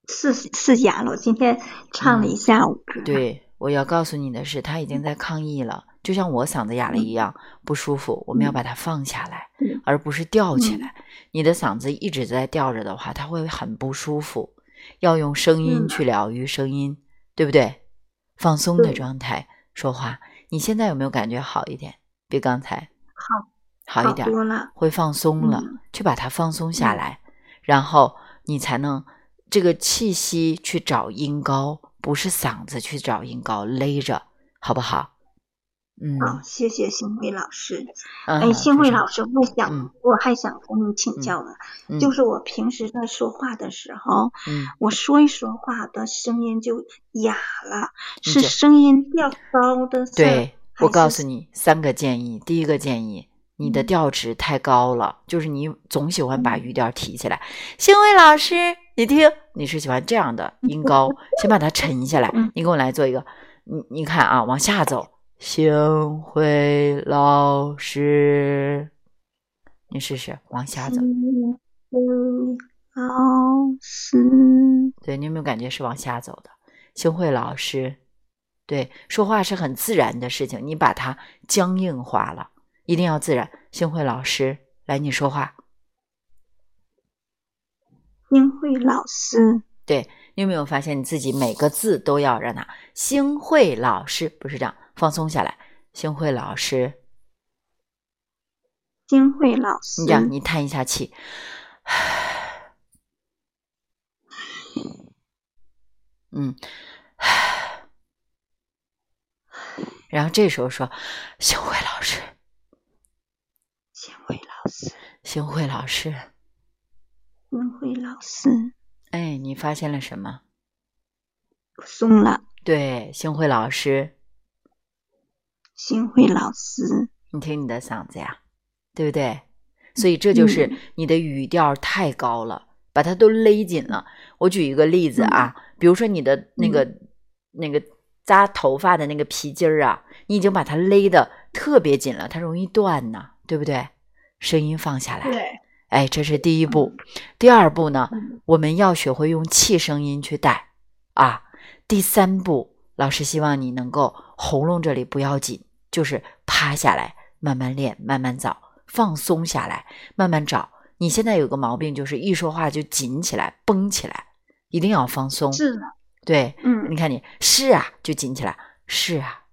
是是哑了，今天唱了一下午歌。对，我要告诉你的是，他已经在抗议了，就像我嗓子哑了一样不舒服。我们要把它放下来，而不是吊起来。你的嗓子一直在吊着的话，它会很不舒服。要用声音去疗愈声音，对不对？放松的状态说话。你现在有没有感觉好一点？比刚才好好一点，多了，会放松了。去把它放松下来，然后你才能这个气息去找音高，不是嗓子去找音高勒着，好不好？嗯，好，谢谢星辉老师。嗯、哎，星辉老师，我嗯想我还想跟你请教呢，嗯就是我平时在说话的时候，嗯，我说一说话的声音就哑了，是声音调高的对，我告诉你，你三个建议。第一个建议，你的嗯调值太高了，就是你总喜欢把语调提起来。星辉老师，你听，你是喜欢这样的音高，先把它沉下来嗯。你给我来做一个，你你看啊，往下走。星辉老师，你试试往下走。老师，对你有没有感觉是往下走的？星慧老师，对，说话是很自然的事情，你把它僵硬化了，一定要自然。星慧老师，来，你说话。星慧老师，对你有没有发现你自己每个字都要让它星慧老师，不是这样，放松下来。星慧老师，星慧老师你，这样，你叹一下气，嗯，然后这时候说，星慧老师，星慧老师，星慧老师，星辉老师，哎，你发现了什么？松了，对，星慧老师，星辉老师，你听你的嗓子呀，对不对？所以这就是嗯。你的语调太高了，把它都勒紧了。我举一个例子啊，比如说你的那个、那个扎头发的那个皮筋儿啊，你已经把它勒的特别紧了，它容易断呐，对不对？声音放下来，对，哎，这是第一步。第二步呢，嗯我们要学会用气声音去带啊。第三步，老师希望你能够喉咙这里不要紧，就是趴下来，慢慢练，慢慢找，放松下来，慢慢找。你现在有个毛病，就是一说话就紧起来、绷起来，一定要放松。是的，对，嗯，你看你是啊，就紧起来，是啊，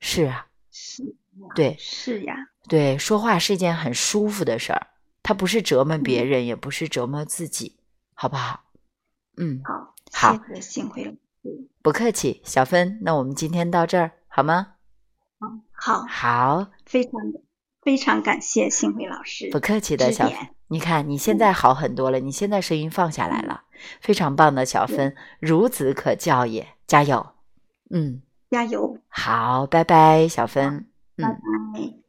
是啊，是呀对。是呀，对，说话是一件很舒服的事儿，它不是折磨别人，也不是折磨自己，好不好？嗯，好，好谢谢星辉老师，不客气，小芬，那我们今天到这儿好吗？好，好，非常非常感谢幸会老师，不客气的小芬，你看你现在好很多了，你现在声音放下来了，非常棒的小。芬，孺子可教也，加油！嗯，加油，好，拜拜，小芬。拜嗯，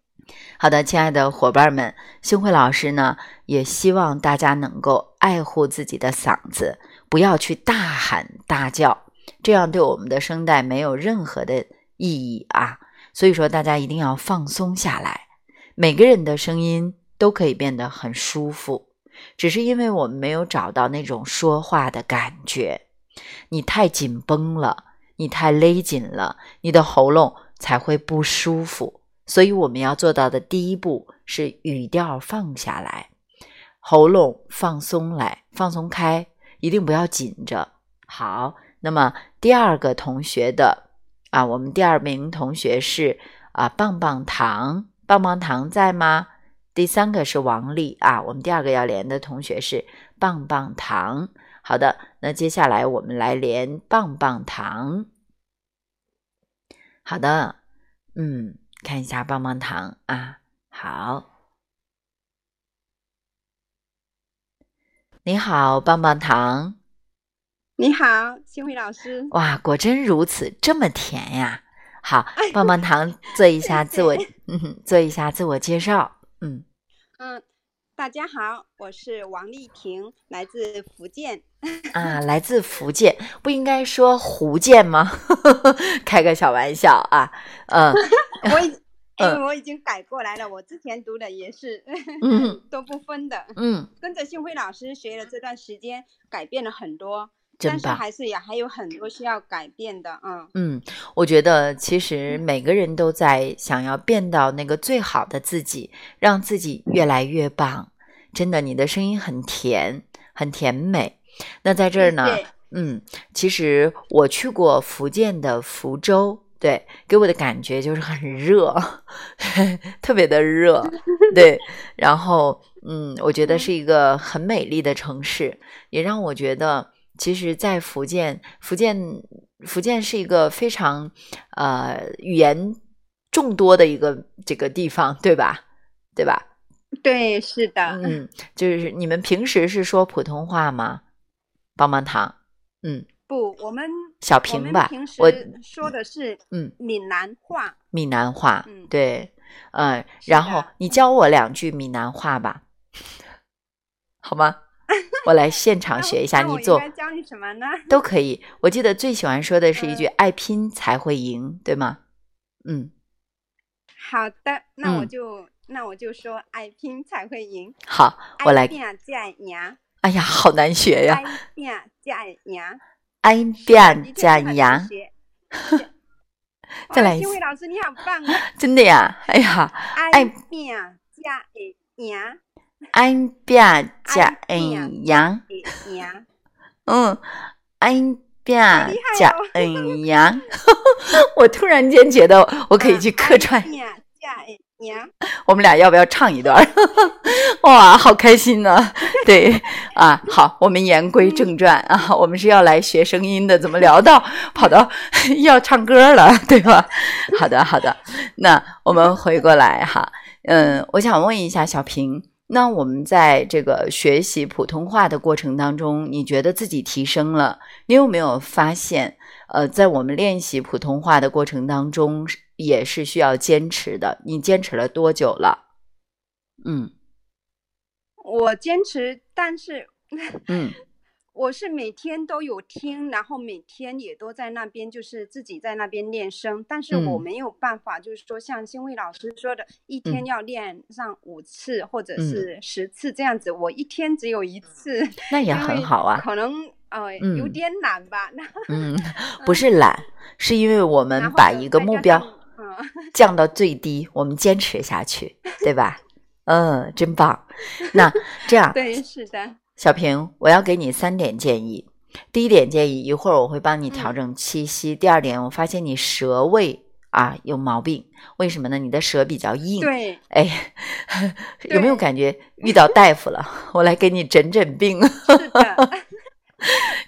好的，亲爱的伙伴们，星慧老师呢也希望大家能够爱护自己的嗓子，不要去大喊大叫，这样对我们的声带没有任何的意义啊。所以说，大家一定要放松下来。每个人的声音都可以变得很舒服，只是因为我们没有找到那种说话的感觉。你太紧绷了，你太勒紧了，你的喉咙才会不舒服。所以我们要做到的第一步是语调放下来，喉咙放松来，放松开，一定不要紧着。好，那么第二个同学的啊，我们第二名同学是啊棒棒糖，棒棒糖在吗？第三个是王丽啊，我们第二个要连的同学是棒棒糖。好的，那接下来我们来连棒棒糖。好的，嗯，看一下棒棒糖啊，好。你好，棒棒糖。你好，新辉老师。哇，果真如此，这么甜呀！好，棒棒糖做一下 自我，嗯哼，做一下自我介绍。嗯，嗯，大家好，我是王丽婷，来自福建。啊，来自福建，不应该说福建吗？开个小玩笑啊，嗯，我已因为我已经改过来了，我之前读的也是，嗯都不分的。嗯，跟着幸辉老师学了这段时间，改变了很多，但是。还是也还有很多需要改变的。嗯，嗯，我觉得其实每个人都在想要变到那个最好的自己，让自己越来越棒。真的，你的声音很甜，很甜美。那在这儿呢嗯，其实我去过福建的福州，对，给我的感觉就是很热，特别的热，对。然后，嗯，我觉得是一个很美丽的城市，也让我觉得，其实，在福建，福建，福建是一个非常呃语言众多的一个这个地方，对吧？对吧？对，是的。嗯，就是你们平时是说普通话吗？棒棒糖，嗯，不，我们小平吧我说的是嗯闽南话。闽南话，嗯对，嗯，是然后你教我两句闽南话吧，好吗？我来现场学一下，你做教你什么呢？都可以。我记得最喜欢说的是一句嗯“爱拼才会赢”，对吗？嗯，好的，那我嗯就、那我就说爱拼才会赢。好，我来。哎呀，好难学呀！爱拼才赢。爱的变确加很难羊，学再来一次哇幸辉老师你好棒啊！真的呀！哎呀，爱拼才会赢，爱变加爱变羊，嗯，安变好厉害加哦嗯羊。我突然间觉得我可以去客串。我们俩要不要唱一段儿？哇，好开心呢、对啊，好，我们言归正传啊，我们是要来学声音的，怎么聊到跑到要唱歌了，对吧？好的，好的，那我们回过来哈，嗯，我想问一下小平，那我们在这个学习普通话的过程当中，你觉得自己提升了？你有没有发现，呃，在我们练习普通话的过程当中，也是需要坚持的？你坚持了多久了？嗯我坚持，但是嗯我是每天都有听，然后每天也都在那边，就是自己在那边练声，但是我嗯。没有办法，就是说像新慧老师说的，一天嗯。要练上五次或者嗯。是十次这样子，我一天只有一次，那也很好啊。可能呃有嗯。点懒吧，那嗯，不是懒，是因为我们把一个目标嗯，降到最低，我们坚持下去，对吧？嗯，真棒。那这样，对，是的，小平，我要给你三点建议。第一点建议，一会儿我会帮你调嗯整气息。第二点，我发现你舌位啊有毛病，为什么呢？你的舌比较硬。对，哎，有没有感觉遇到大夫了？我来给你诊诊病，是的，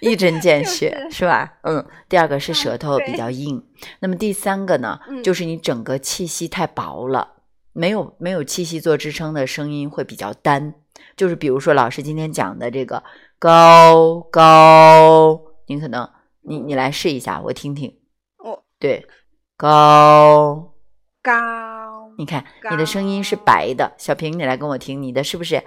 一针见就血，是是吧？嗯。第二个是舌嗯头比较硬，那么第三个呢，嗯就是你整个气息太薄了，没有没有气息做支撑的声音会比较单。就是比如说老师今天讲的这个高高，你可能你你来试一下，我听听。哦对，高，高，你看你的声音是白的，小平，你来跟我听，你的是不是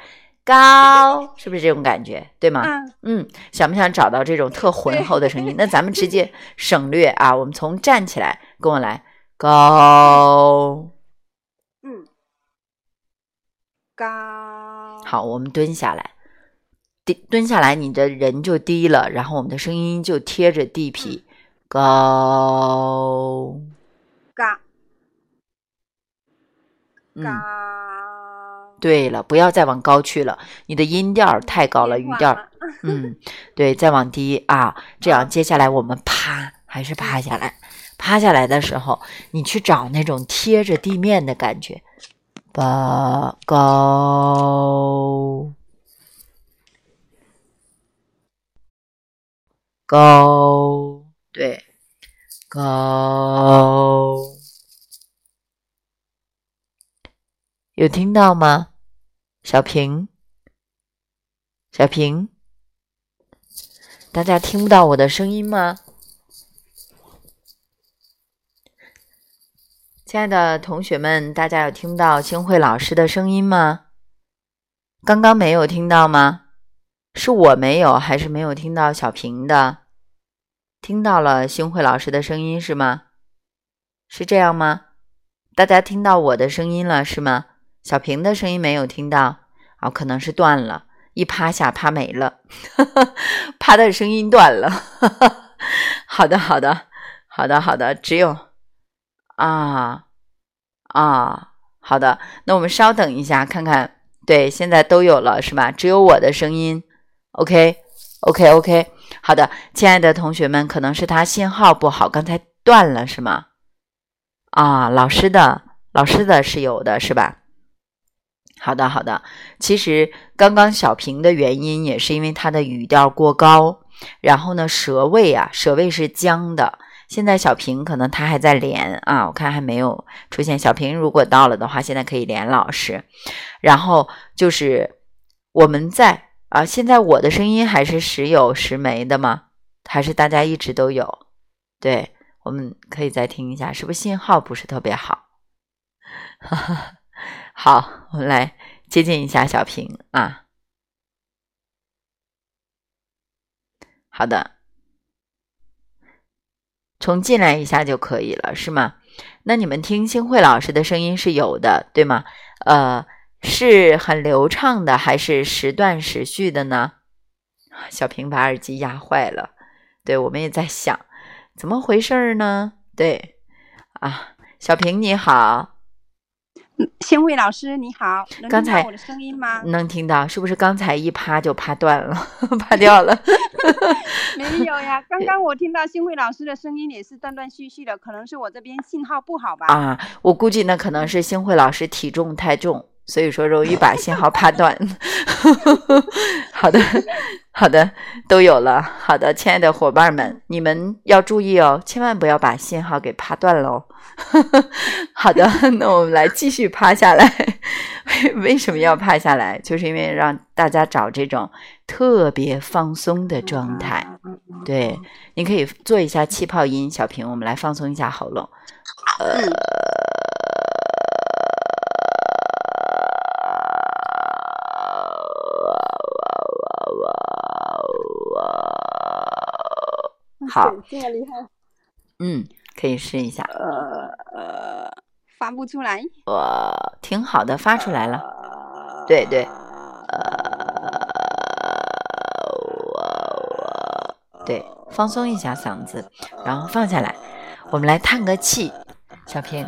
高？是不是这种感觉？对吗？嗯，嗯，想不想找到这种特浑厚的声音？那咱们直接省略啊，我们从站起来跟我来，高。嗯，高，好，我们蹲下来，低蹲下来，你的人就低了，然后我们的声音就贴着地皮，高。嘎，嗯，高，对了，不要再往高去了，你的音调太高了，语调嗯，对，再往低啊，这样接下来我们趴还是趴下来，趴下来的时候，你去找那种贴着地面的感觉，吧高高，对，高，有听到吗？小平，小平。大家听不到我的声音吗？亲爱的同学们，大家有听到星慧老师的声音吗？刚刚没有听到吗？是我没有，还是没有听到小平的？听到了星慧老师的声音是吗？是这样吗？大家听到我的声音了是吗？小平的声音没有听到啊，可能是断了，一趴下趴没了，趴的声音断了。好的，好的，好的，好的，只有啊啊，好的，那我们稍等一下，看看，对，现在都有了是吧？只有我的声音，OK，OK，OK，好的，亲爱的同学们，可能是他信号不好，刚才断了是吗？啊，老师的，老师的是有的是吧？好的，好的。其实刚刚小平的原因也是因为他的语调过高，然后呢，舌位啊，舌位是僵的。现在小平可能他还在连啊，我看还没有出现。小平如果到了的话，现在可以连老师。然后就是我们在啊，现在我的声音还是时有时没的吗？还是大家一直都有？对，我们可以再听一下，是不是信号不是特别好？好，我们来接近一下小平啊。好的，重进来一下就可以了，是吗？那你们听星慧老师的声音是有的，对吗？呃，是很流畅的，还是时断时续的呢？小平把耳机压坏了，对我们也在想，怎么回事呢？对，啊，小平你好。星慧老师你好，刚才我的声音吗？能听到，是不是刚才一趴就趴断了，趴掉了？没有呀，刚刚我听到星慧老师的声音也是断断续续的，可能是我这边信号不好吧？啊，我估计那可能是星慧老师体重太重。所以说容易把信号趴断。好的，好的，都有了。好的，亲爱的伙伴们，你们要注意哦，千万不要把信号给趴断喽。好的，那我们来继续趴下来。为什么要趴下来？就是因为让大家找这种特别放松的状态。对，你可以做一下气泡音，小平，我们来放松一下喉咙。呃。好，这么厉害。嗯，可以试一下。呃呃，发不出来。呃，挺好的，发出来了。对对。呃，对，放松一下嗓子，然后放下来。我们来叹个气，小平。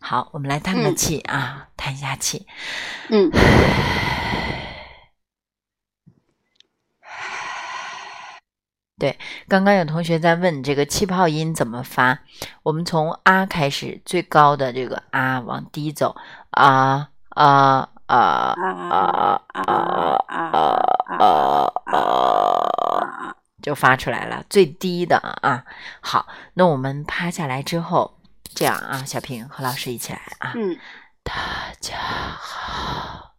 好，我们来叹个气啊，叹一下气。嗯。对，刚刚有同学在问这个气泡音怎么发，我们从啊开始，最高的这个啊往低走，啊啊啊啊啊啊啊啊，就发出来了，最低的啊。好，那我们趴下来之后，这样啊，小平和老师一起来啊。嗯，大家好。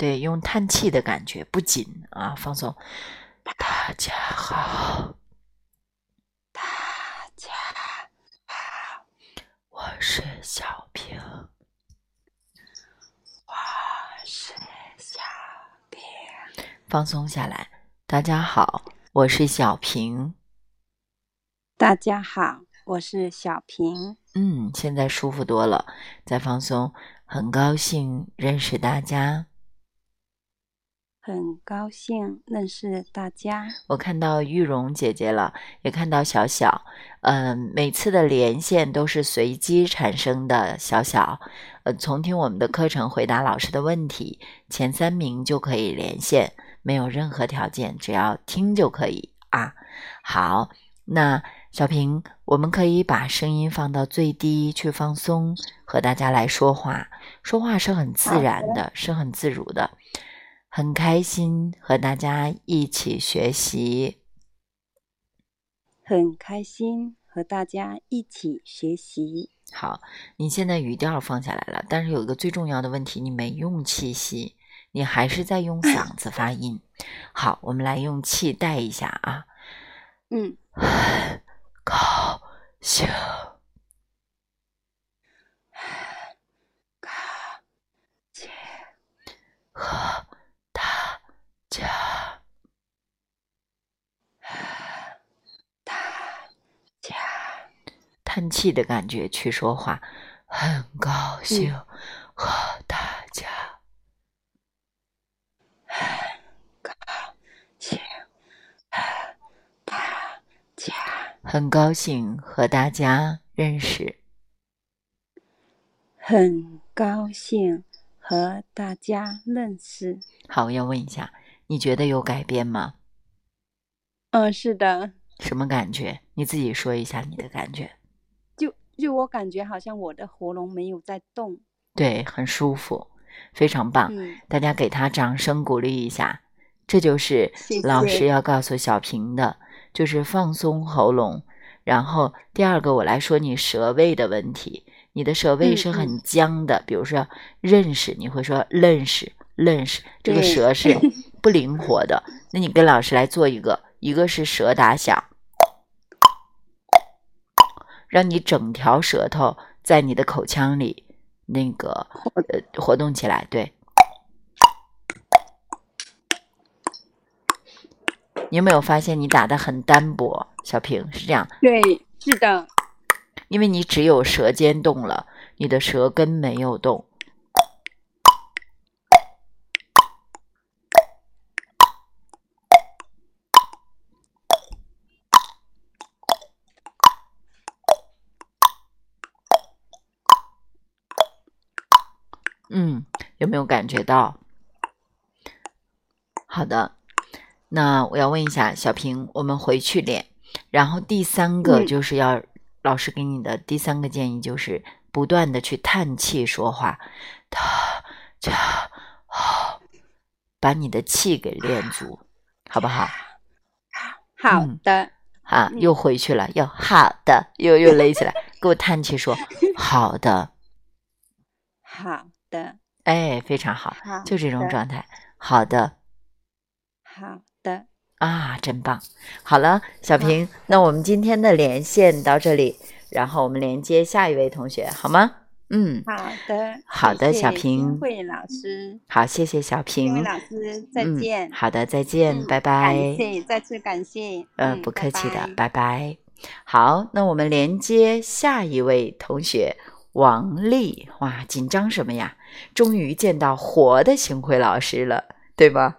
对，用叹气的感觉，不紧啊，放松。大家好，大家好，我是小平，我是小平。放松下来，大家好，我是小平。大家好，我是小平。嗯，现在舒服多了，再放松。很高兴认识大家。很高兴认识大家。我看到玉荣姐姐了，也看到小小。嗯，每次的连线都是随机产生的。小小，呃，从听我们的课程，回答老师的问题，前三名就可以连线，没有任何条件，只要听就可以啊。好，那小平，我们可以把声音放到最低去放松，和大家来说话。说话是很自然的，是很自如的。很开心和大家一起学习，很开心和大家一起学习。好，你现在语调放下来了，但是有一个最重要的问题，你没用气息，你还是在用 嗓子发音。好，我们来用气带一下啊。嗯，很高兴。高兴。和。叹气的感觉去说话。很高兴和大家，很高兴和大家，很高兴和大家认识。很高兴和大家认识。好，我要问一下，你觉得有改变吗？嗯，是的。什么感觉？你自己说一下你的感觉。就就我感觉好像我的喉咙没有在动。对，很舒服，非常棒。嗯，大家给他掌声鼓励一下。这就是 老师要告诉小平的，就是放松喉咙。然后第二个，我来说你舌位的问题。你的舌位嗯是很僵的，比如说认识，你会说认识认识，这个舌是不灵活的。那你跟老师来做一个，一个是舌打响，让你整条舌头在你的口腔里那个呃活动起来，对。你有没有发现你打的很单薄？小平是这样，对，是的。因为你只有舌尖动了，你的舌根没有动。嗯，有没有感觉到？好的，那我要问一下小平，我们回去练。然后第三个嗯。就是要、老师给你的第三个建议就是不断的去叹气说话，他这，把你的气给练足，好不好？好嗯。的，啊，嗯。又回去了，又好的，又又勒起来，给我叹气说 好的，好的，哎，非常好，好就这种状态，好的。好的，啊，真棒！好了，小平，那我们今天的连线到这里，然后我们连接下一位同学，好吗？嗯，好的，好的小平金慧老师，好，谢谢小平慧平，老师，再嗯见。好的，再见，嗯拜拜。感谢，再次感谢。呃，嗯不客气的，拜拜。好，那我们连接下一位同学王丽。哇，紧张什么呀？终于见到活的星辉老师了，对吧？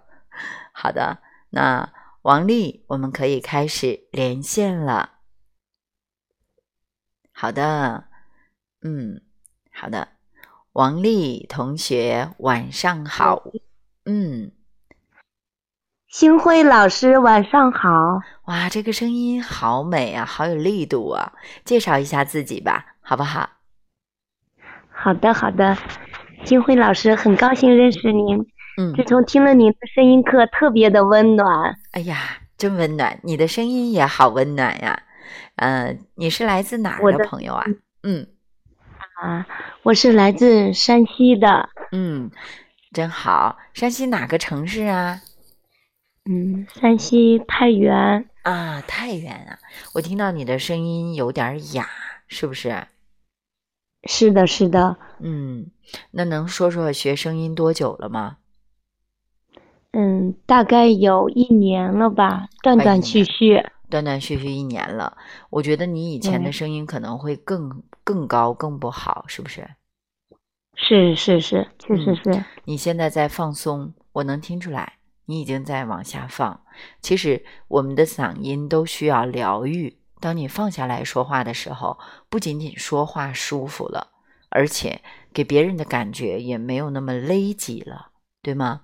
好的，那王丽，我们可以开始连线了。好的，嗯，好的，王丽同学，晚上好。嗯，星辉老师，晚上好。哇，这个声音好美啊，好有力度啊！介绍一下自己吧，好不好？好的，好的。金辉老师，很高兴认识您。嗯自，从听了您的声音课，特别的温暖。哎呀，真温暖，你的声音也好温暖呀。呃，你是来自哪儿我的的朋友啊？嗯啊，我是来自山西的，嗯，真好。山西哪个城市啊？嗯，山西太原。啊，太原啊！我听到你的声音有点儿哑，是不是？是的，是的。嗯，那能说说学声音多久了吗？嗯，大概有一年了吧，断断续续。断断续续一年了，我觉得你以前的声音可能会更更高更不好，是不是？是是是，确实嗯是。你现在在放松，我能听出来，你已经在往下放。其实我们的嗓音都需要疗愈。当你放下来说话的时候，不仅仅说话舒服了，而且给别人的感觉也没有那么勒紧了，对吗？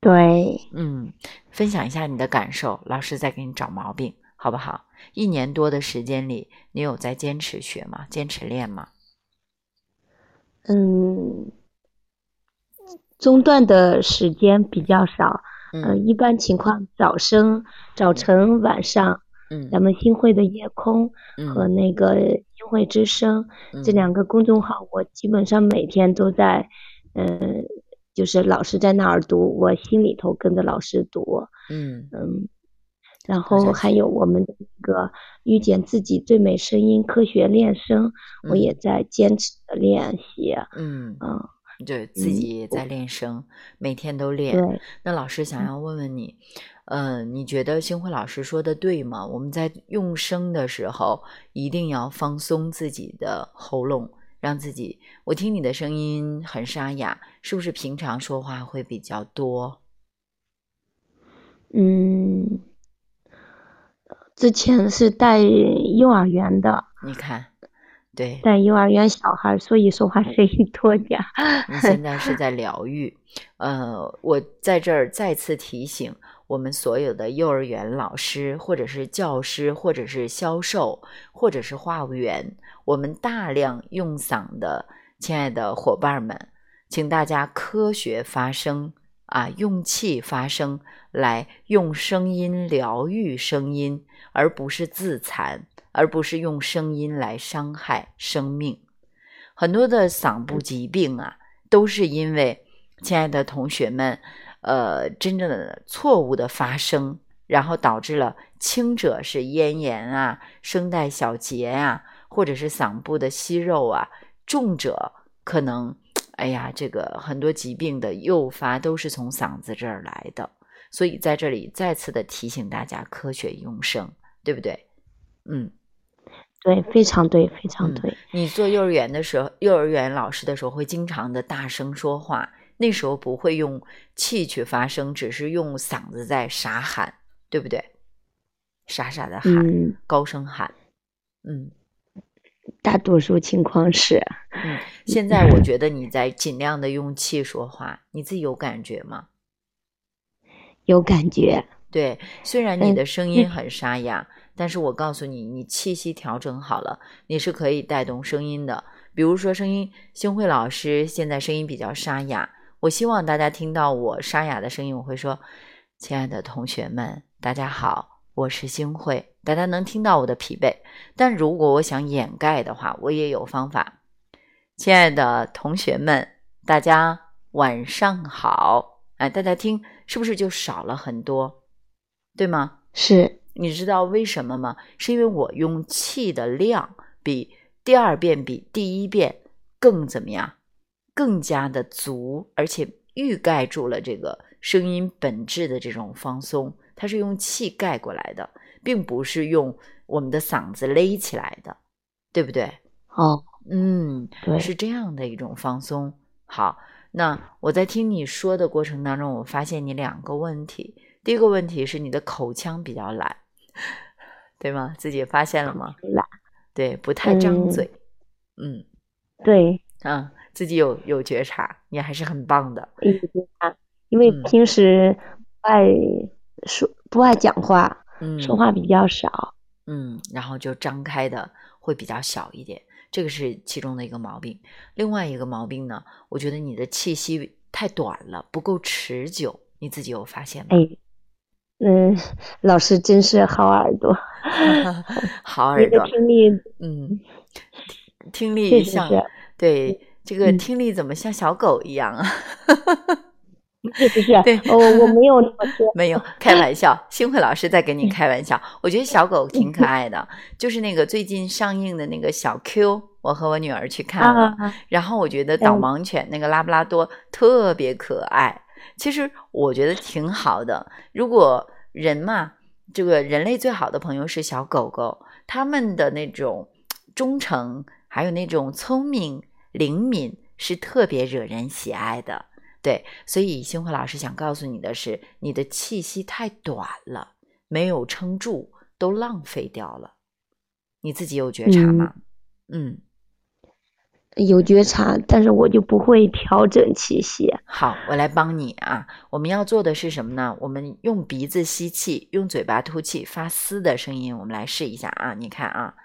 对，嗯，分享一下你的感受，老师再给你找毛病，好不好？一年多的时间里，你有在坚持学吗？坚持练吗？嗯，中断的时间比较少。呃，嗯一般情况早声、早晨、晚上，嗯。咱们新会的夜空和嗯那个新会之声这嗯两个公众号，我基本上每天都在，嗯，就是老师在那儿读，我心里头跟着老师读，嗯。嗯，然后还有我们的那个遇见自己最美声音科学练声，我嗯。也在坚持的练习，嗯，嗯，对自嗯己。也在练声，每天都练。对，那老师想嗯。要问问你，嗯，你觉得星辉老师说的对吗？我们在用声的时候，一定要放松自己的喉咙，让自己。我听你的声音很沙哑，是不是平常说话会比较多？嗯，之前是带幼儿园的，你看，对，带幼儿园小孩，所以说话声音多点。你现在是在疗愈，呃，我在这儿再次提醒。我们所有的幼儿园老师，或者是教师，或者是销售，或者是话务员，我们大量用嗓的亲爱的伙伴们，请大家科学发声啊，用气发声，来用声音疗愈声音，而不是自残，而不是用声音来伤害生命。很多的嗓部疾病啊，都是因为亲爱的同学们。呃，真正的错误的发生，然后导致了轻者是咽炎啊、声带小结啊，或者是嗓部的息肉啊；重者可能，哎呀，这个很多疾病的诱发都是从嗓子这儿来的。所以在这里再次的提醒大家，科学用声，对不对？嗯，对，非常对，非常对。你做幼儿园的时候，幼儿园老师的时候，会经常的大声说话。那时候不会用气去发声，只是用嗓子在傻喊，对不对？傻傻的喊，高声喊，嗯，大多数情况是。嗯，现在我觉得你在尽量的用气说话，你自己有感觉吗？有感觉。对，虽然你的声音很沙哑，但是我告诉你，你气息调整好了，你是可以带动声音的。比如说，声音，星慧老师现在声音比较沙哑。我希望大家听到我沙哑的声音，我会说：“亲爱的同学们，大家好，我是星慧。”大家能听到我的疲惫，但如果我想掩盖的话，我也有方法。亲爱的同学们，大家晚上好。哎，大家听，是不是就少了很多？对吗？是。你知道为什么吗？是因为我用气的量比第二遍比第一遍更怎么样？更加的足，而且欲盖住了这个声音本质的这种放松，它是用气盖过来的，并不是用我们的嗓子勒起来的，对不对？哦，嗯，对，是这样的一种放松。好，那我在听你说的过程当中，我发现你两个问题。第一个问题是你的口腔比较懒，对吗？自己发现了吗？懒，对，不太张嘴。嗯，对，嗯。自己有有觉察，你还是很棒的。有觉察，因为平时不爱说不爱讲话，嗯，说话比较少，嗯，然后就张开的会比较小一点，这个是其中的一个毛病。另外一个毛病呢，我觉得你的气息太短了，不够持久，你自己有发现吗？哎，嗯，老师真是好耳朵 好耳朵，听力，嗯，听力像对。这个听力怎么像小狗一样啊？是 不是？对，我我没有那么说，没有 开玩笑。幸会老师在跟你开玩笑。我觉得小狗挺可爱的，就是那个最近上映的那个小 Q，我和我女儿去看了。然后我觉得导盲犬那个拉布拉多特别可爱。其实我觉得挺好的。如果人嘛，这个人类最好的朋友是小狗狗，他们的那种忠诚，还有那种聪明。灵敏是特别惹人喜爱的，对，所以星辉老师想告诉你的是，你的气息太短了，没有撑住，都浪费掉了。你自己有觉察吗？嗯，有觉察，但是我就不会调整气息。好，我来帮你啊。我们要做的是什么呢？我们用鼻子吸气，用嘴巴吐气，发嘶的声音。我们来试一下啊，你看啊。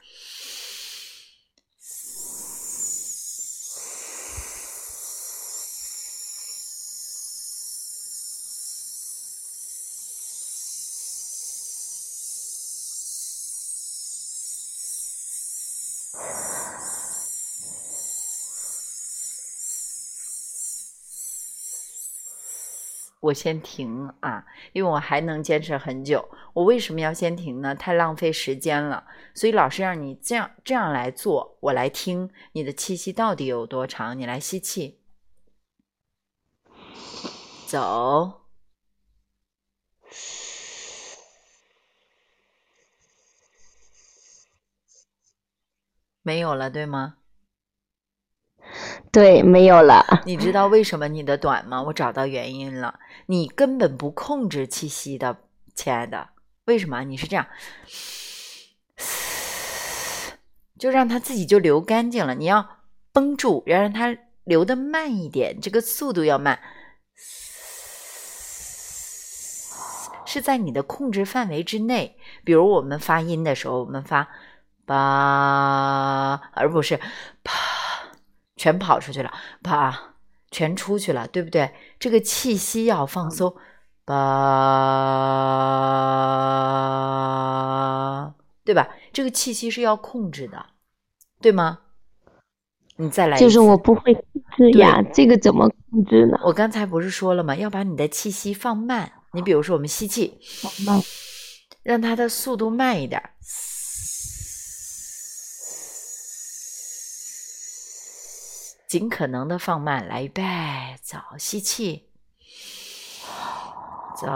我先停啊因为我还能坚持很久。我为什么要先停呢？太浪费时间了。所以老师让你这样这样来做我来听你的气息到底有多长？你来吸气。走。没有了对吗？对，没有了。你知道为什么你的短吗？我找到原因了，你根本不控制气息的，亲爱的。为什么？你是这样，就让它自己就流干净了。你要绷住，要让它流的慢一点，这个速度要慢，是在你的控制范围之内。比如我们发音的时候，我们发吧，而不是啪，全跑出去了，啪，全出去了，对不对？这个气息要放松，吧，对吧？这个气息是要控制的，对吗？你再来一次，就是我不会控制呀，这个怎么控制呢？我刚才不是说了吗？要把你的气息放慢。你比如说，我们吸气，放慢，让它的速度慢一点，尽可能的放慢。来，预备，走，吸气，走，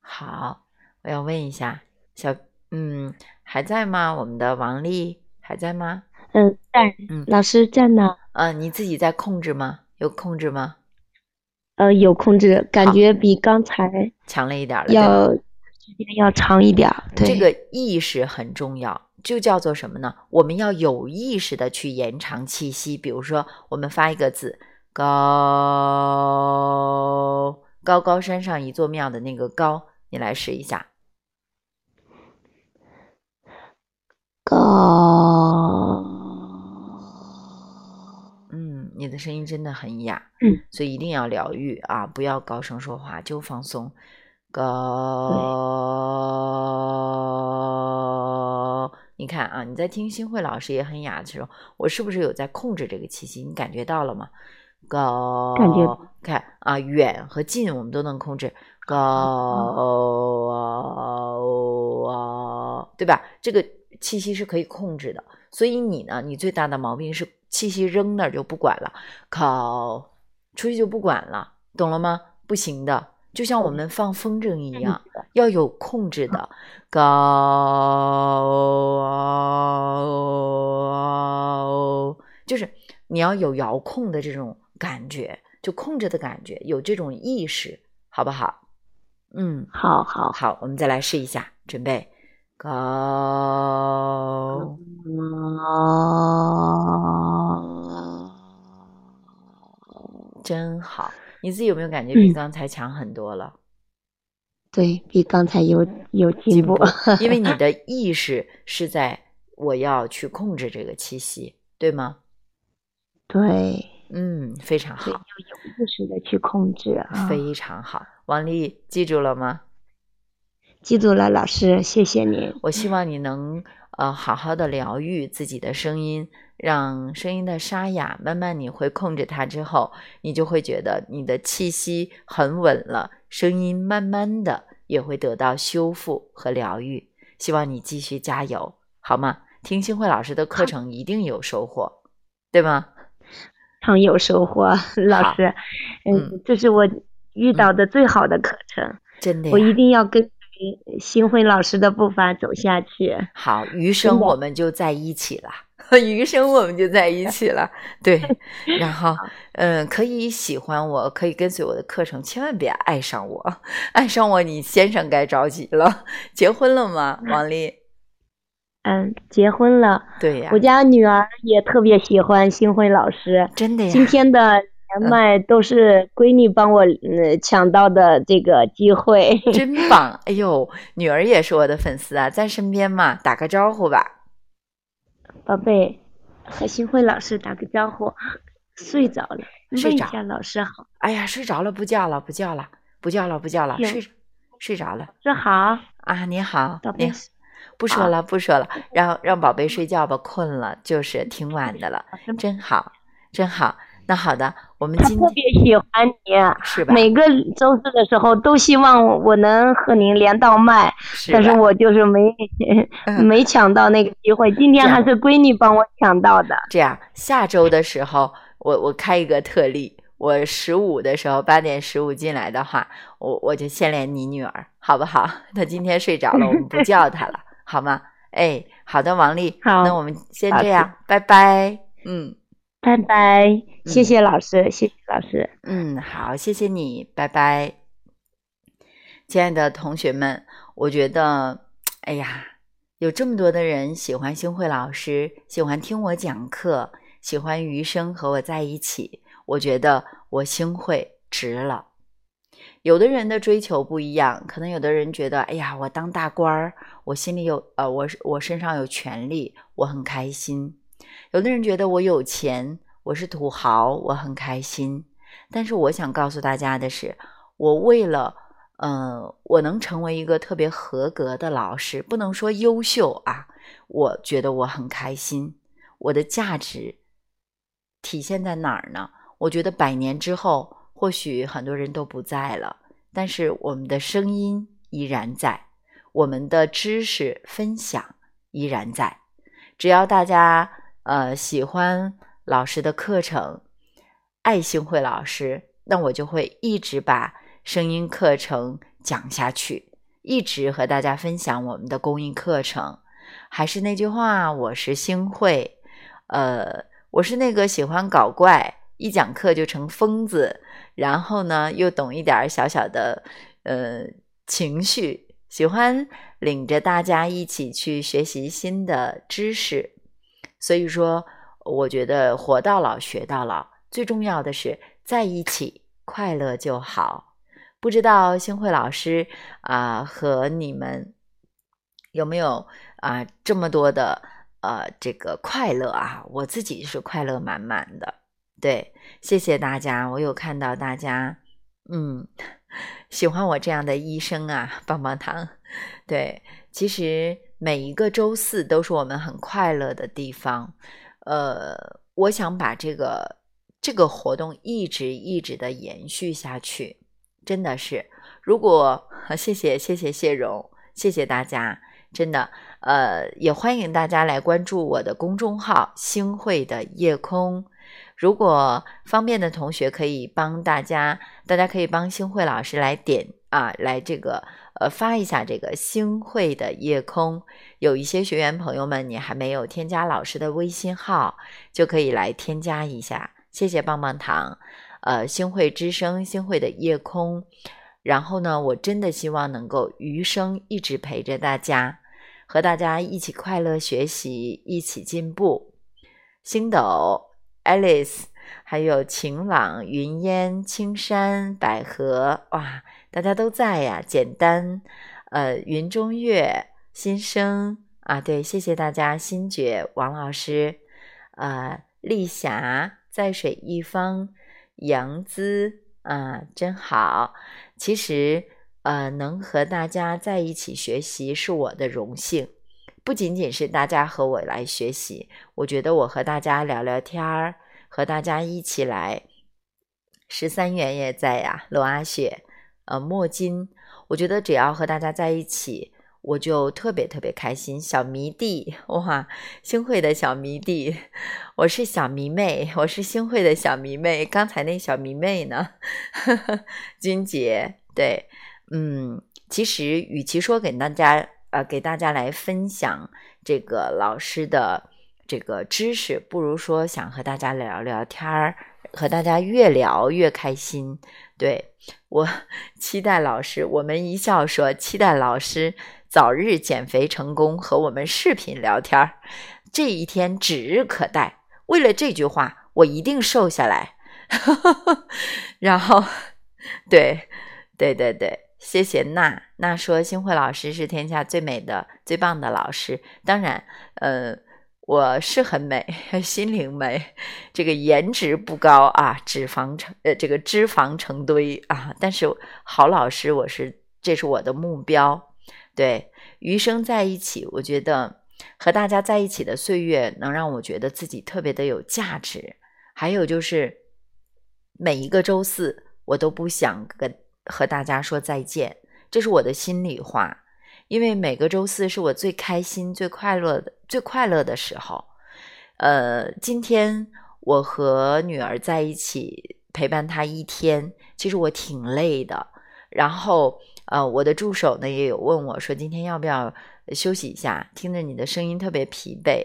好。我要问一下，小，嗯，还在吗？我们的王丽还在吗？嗯，在。嗯老师在呢。呃，你自己在控制吗？有控制吗？呃，有控制，感觉比刚才强了一点儿了，要时间要长一点儿。对，这个意识很重要，就叫做什么呢？我们要有意识的去延长气息。比如说，我们发一个字“高”，高高山上一座庙的那个“高”，你来试一下。高，嗯，你的声音真的很哑，嗯，所以一定要疗愈啊！不要高声说话，就放松。高，你看啊，你在听新慧老师也很哑的时候，我是不是有在控制这个气息？你感觉到了吗？高，感觉看啊，远和近我们都能控制。高啊，对吧？这个气息是可以控制的。所以你呢，你最大的毛病是气息扔那儿就不管了，靠，出去就不管了，懂了吗？不行的，就像我们放风筝一样，要有控制的，高，就是你要有遥控的这种感觉，就控制的感觉，有这种意识，好不好？嗯，好好。好，我们再来试一下，准备，高。真好，你自己有没有感觉比嗯刚才强很多了？对比刚才有有进进步步，，因为你的意识是在我要去控制这个气息，对吗？对，嗯，非常好，要好，有意识的去控制啊。非常好。王丽，记住了吗？记住了，老师，谢谢您。我希望你能呃好好的疗愈自己的声音，让声音的沙哑，慢慢你会控制它之后，你就会觉得你的气息很稳了，声音慢慢的也会得到修复和疗愈。希望你继续加油，好吗？听星慧老师的课程一定有收获，对吗？常有收获，老师，嗯嗯，这是我遇到的最好的课程，真的，我一定要跟随新辉老师的步伐走下去。好，余生我们就在一起了，余生我们就在一起了。对，然后，嗯，可以喜欢我，可以跟随我的课程，千万别爱上我，爱上我，你先生该着急了。结婚了吗，王丽？嗯，结婚了，对呀我，家女儿也特别喜欢新辉老师。真的呀。今天的连麦都是闺女帮我呃抢到的这个机会。真棒！哎呦，女儿也是我的粉丝啊，在身边嘛，打个招呼吧。宝贝，和新辉老师打个招呼。睡着了，睡着问一下老师好。哎呀，睡着了，不叫了，不叫了，不叫了，不叫了，行睡睡着了老师好，啊！你好宝，贝你好。不说了，不说了，让让宝贝睡觉吧，困了，就是挺晚的了，真好，真好。那好的，我们今天别喜欢你。是吧？每个周四的时候都希望我能和您连到麦，是但是我就是没嗯没抢到那个机会。今天还是闺女帮我抢到的。这样，下周的时候，我我开一个特例，我十五的时候八点十五进来的话，我我就先连你女儿，好不好？她今天睡着了，我们不叫她了，好吗？哎，好的，王丽，好那我们先这样，拜拜。嗯拜拜，谢谢老师，谢谢老师。嗯，好，谢谢你，拜拜。亲爱的同学们，我觉得，哎呀，有这么多的人喜欢星慧老师，喜欢听我讲课，喜欢余生和我在一起，我觉得我星慧值了。有的人的追求不一样，可能有的人觉得，哎呀，我当大官儿，我心里有呃，我我身上有权利，我很开心。有的人觉得我有钱，我是土豪，我很开心。但是我想告诉大家的是，我为了，呃，我能成为一个特别合格的老师，不能说优秀啊，我觉得我很开心。我的价值体现在哪儿呢？我觉得百年之后，或许很多人都不在了，但是我们的声音依然在，我们的知识分享依然在。只要大家呃喜欢老师的课程，爱星慧老师，那我就会一直把声音课程讲下去，一直和大家分享我们的公益课程。还是那句话，我是星慧，呃，我是那个喜欢搞怪，一讲课就成疯子，然后呢又懂一点小小的呃情绪，喜欢领着大家一起去学习新的知识。所以说，我觉得活到老学到老，最重要的是在一起快乐就好。不知道星慧老师啊、和你们有没有啊、这么多的呃这个快乐啊？我自己是快乐满满的。对，谢谢大家，我有看到大家，嗯，喜欢我这样的医生啊，棒棒糖。对，其实每一个周四都是我们很快乐的地方。呃，我想把这个这个活动一直一直的延续下去，真的是。如果 谢谢谢谢谢荣，谢谢大家，真的，呃，也欢迎大家来关注我的公众号“星慧的夜空”。如果方便的同学可以帮大家，大家可以帮星慧老师来点啊，来这个呃发一下这个星慧的夜空。有一些学员朋友们，你还没有添加老师的微信号，就可以来添加一下。谢谢棒棒糖，呃，星慧之声，星慧的夜空。然后呢，我真的希望能够余生一直陪着大家，和大家一起快乐学习，一起进步。星斗。Alice，还有晴朗、云烟、青山、百合，哇，大家都在呀！简单，呃，云中月、新生啊，对，谢谢大家，新觉、王老师，呃，丽霞、在水一方、杨姿啊，真好。其实，呃，能和大家在一起学习是我的荣幸。不仅仅是大家和我来学习，我觉得我和大家聊聊天儿，和大家一起来。十三元也在呀，罗阿雪，呃，墨金，我觉得只要和大家在一起，我就特别特别开心。小迷弟，哇，星慧的小迷弟，我是小迷妹，我是星慧的小迷妹。刚才那小迷妹呢？君姐，对，嗯，其实与其说给大家。呃，给大家来分享这个老师的这个知识，不如说想和大家聊聊天儿，和大家越聊越开心。对我期待老师，我们一笑说期待老师早日减肥成功，和我们视频聊天儿，这一天指日可待。为了这句话，我一定瘦下来。然后，对，对对对。谢谢娜娜说，星慧老师是天下最美的、最棒的老师。当然，呃，我是很美，心灵美，这个颜值不高啊，脂肪成呃这个脂肪成堆啊。但是好老师，我是这是我的目标。对，余生在一起，我觉得和大家在一起的岁月，能让我觉得自己特别的有价值。还有就是每一个周四，我都不想跟。和大家说再见，这是我的心里话。因为每个周四是我最开心、最快乐的、最快乐的时候。呃，今天我和女儿在一起陪伴她一天，其实我挺累的。然后，呃，我的助手呢也有问我说，今天要不要休息一下？听着你的声音特别疲惫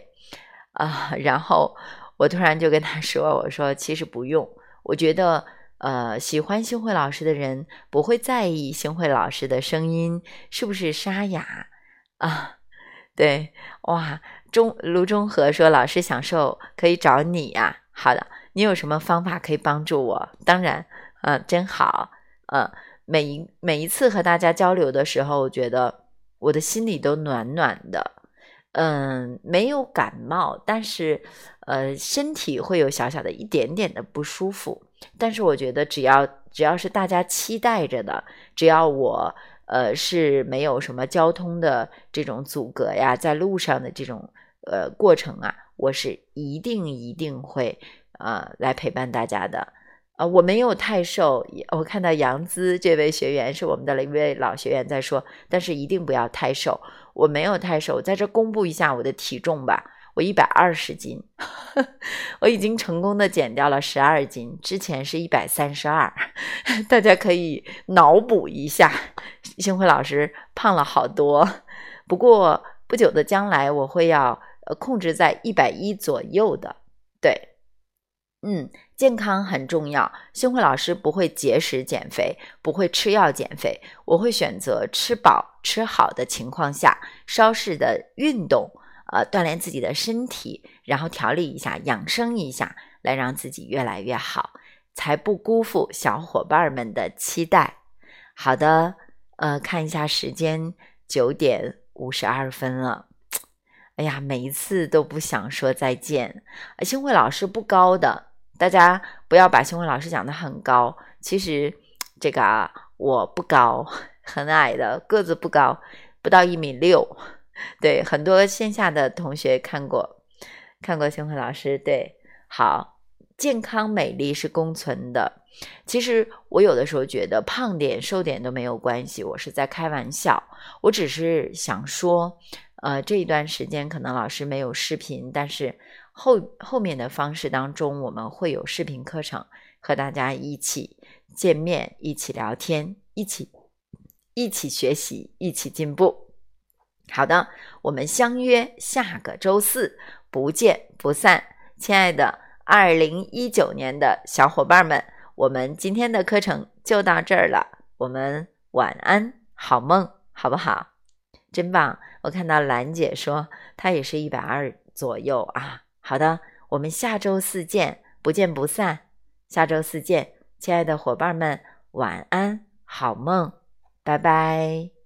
啊。然后我突然就跟他说，我说其实不用，我觉得，呃，喜欢星慧老师的人不会在意星慧老师的声音是不是沙哑啊。对，哇，中卢中和说老师享受可以找你呀。好的，你有什么方法可以帮助我？当然，嗯，真好，嗯。每一每一次和大家交流的时候，我觉得我的心里都暖暖的。嗯，没有感冒，但是呃，身体会有小小的一点点的不舒服。但是我觉得，只要只要是大家期待着的，只要我呃是没有什么交通的这种阻隔呀，在路上的这种呃过程啊，我是一定一定会呃来陪伴大家的。啊，我没有太瘦。我看到杨姿这位学员是我们的一位老学员在说，但是一定不要太瘦。我没有太瘦，在这公布一下我的体重吧。我一百二十斤，我已经成功的减掉了十二斤，之前是一百三十二。大家可以脑补一下，星辉老师胖了好多。不过不久的将来，我会要呃控制在一百一左右的。对。嗯，健康很重要。星慧老师不会节食减肥，不会吃药减肥。我会选择吃饱吃好的情况下，稍事的运动，呃，锻炼自己的身体，然后调理一下，养生一下，来让自己越来越好，才不辜负小伙伴们的期待。好的，呃，看一下时间，九点五十二分了。哎呀，每一次都不想说再见。星慧老师不高的。大家不要把星慧老师讲的很高，其实这个啊，我不高，很矮的个子不高，不到一米六。对，很多线下的同学看过，看过星辉老师。对，好，健康美丽是共存的。其实我有的时候觉得胖点瘦点都没有关系，我是在开玩笑。我只是想说，呃，这一段时间可能老师没有视频，但是。后后面的方式当中，我们会有视频课程，和大家一起见面，一起聊天，一起一起学习，一起进步。好的，我们相约下个周四，不见不散。亲爱的二零一九年的小伙伴们，我们今天的课程就到这儿了。我们晚安，好梦，好不好？真棒！我看到兰姐说她也是一百二左右啊。好的，我们下周四见，不见不散。下周四见，亲爱的伙伴们，晚安，好梦，拜拜。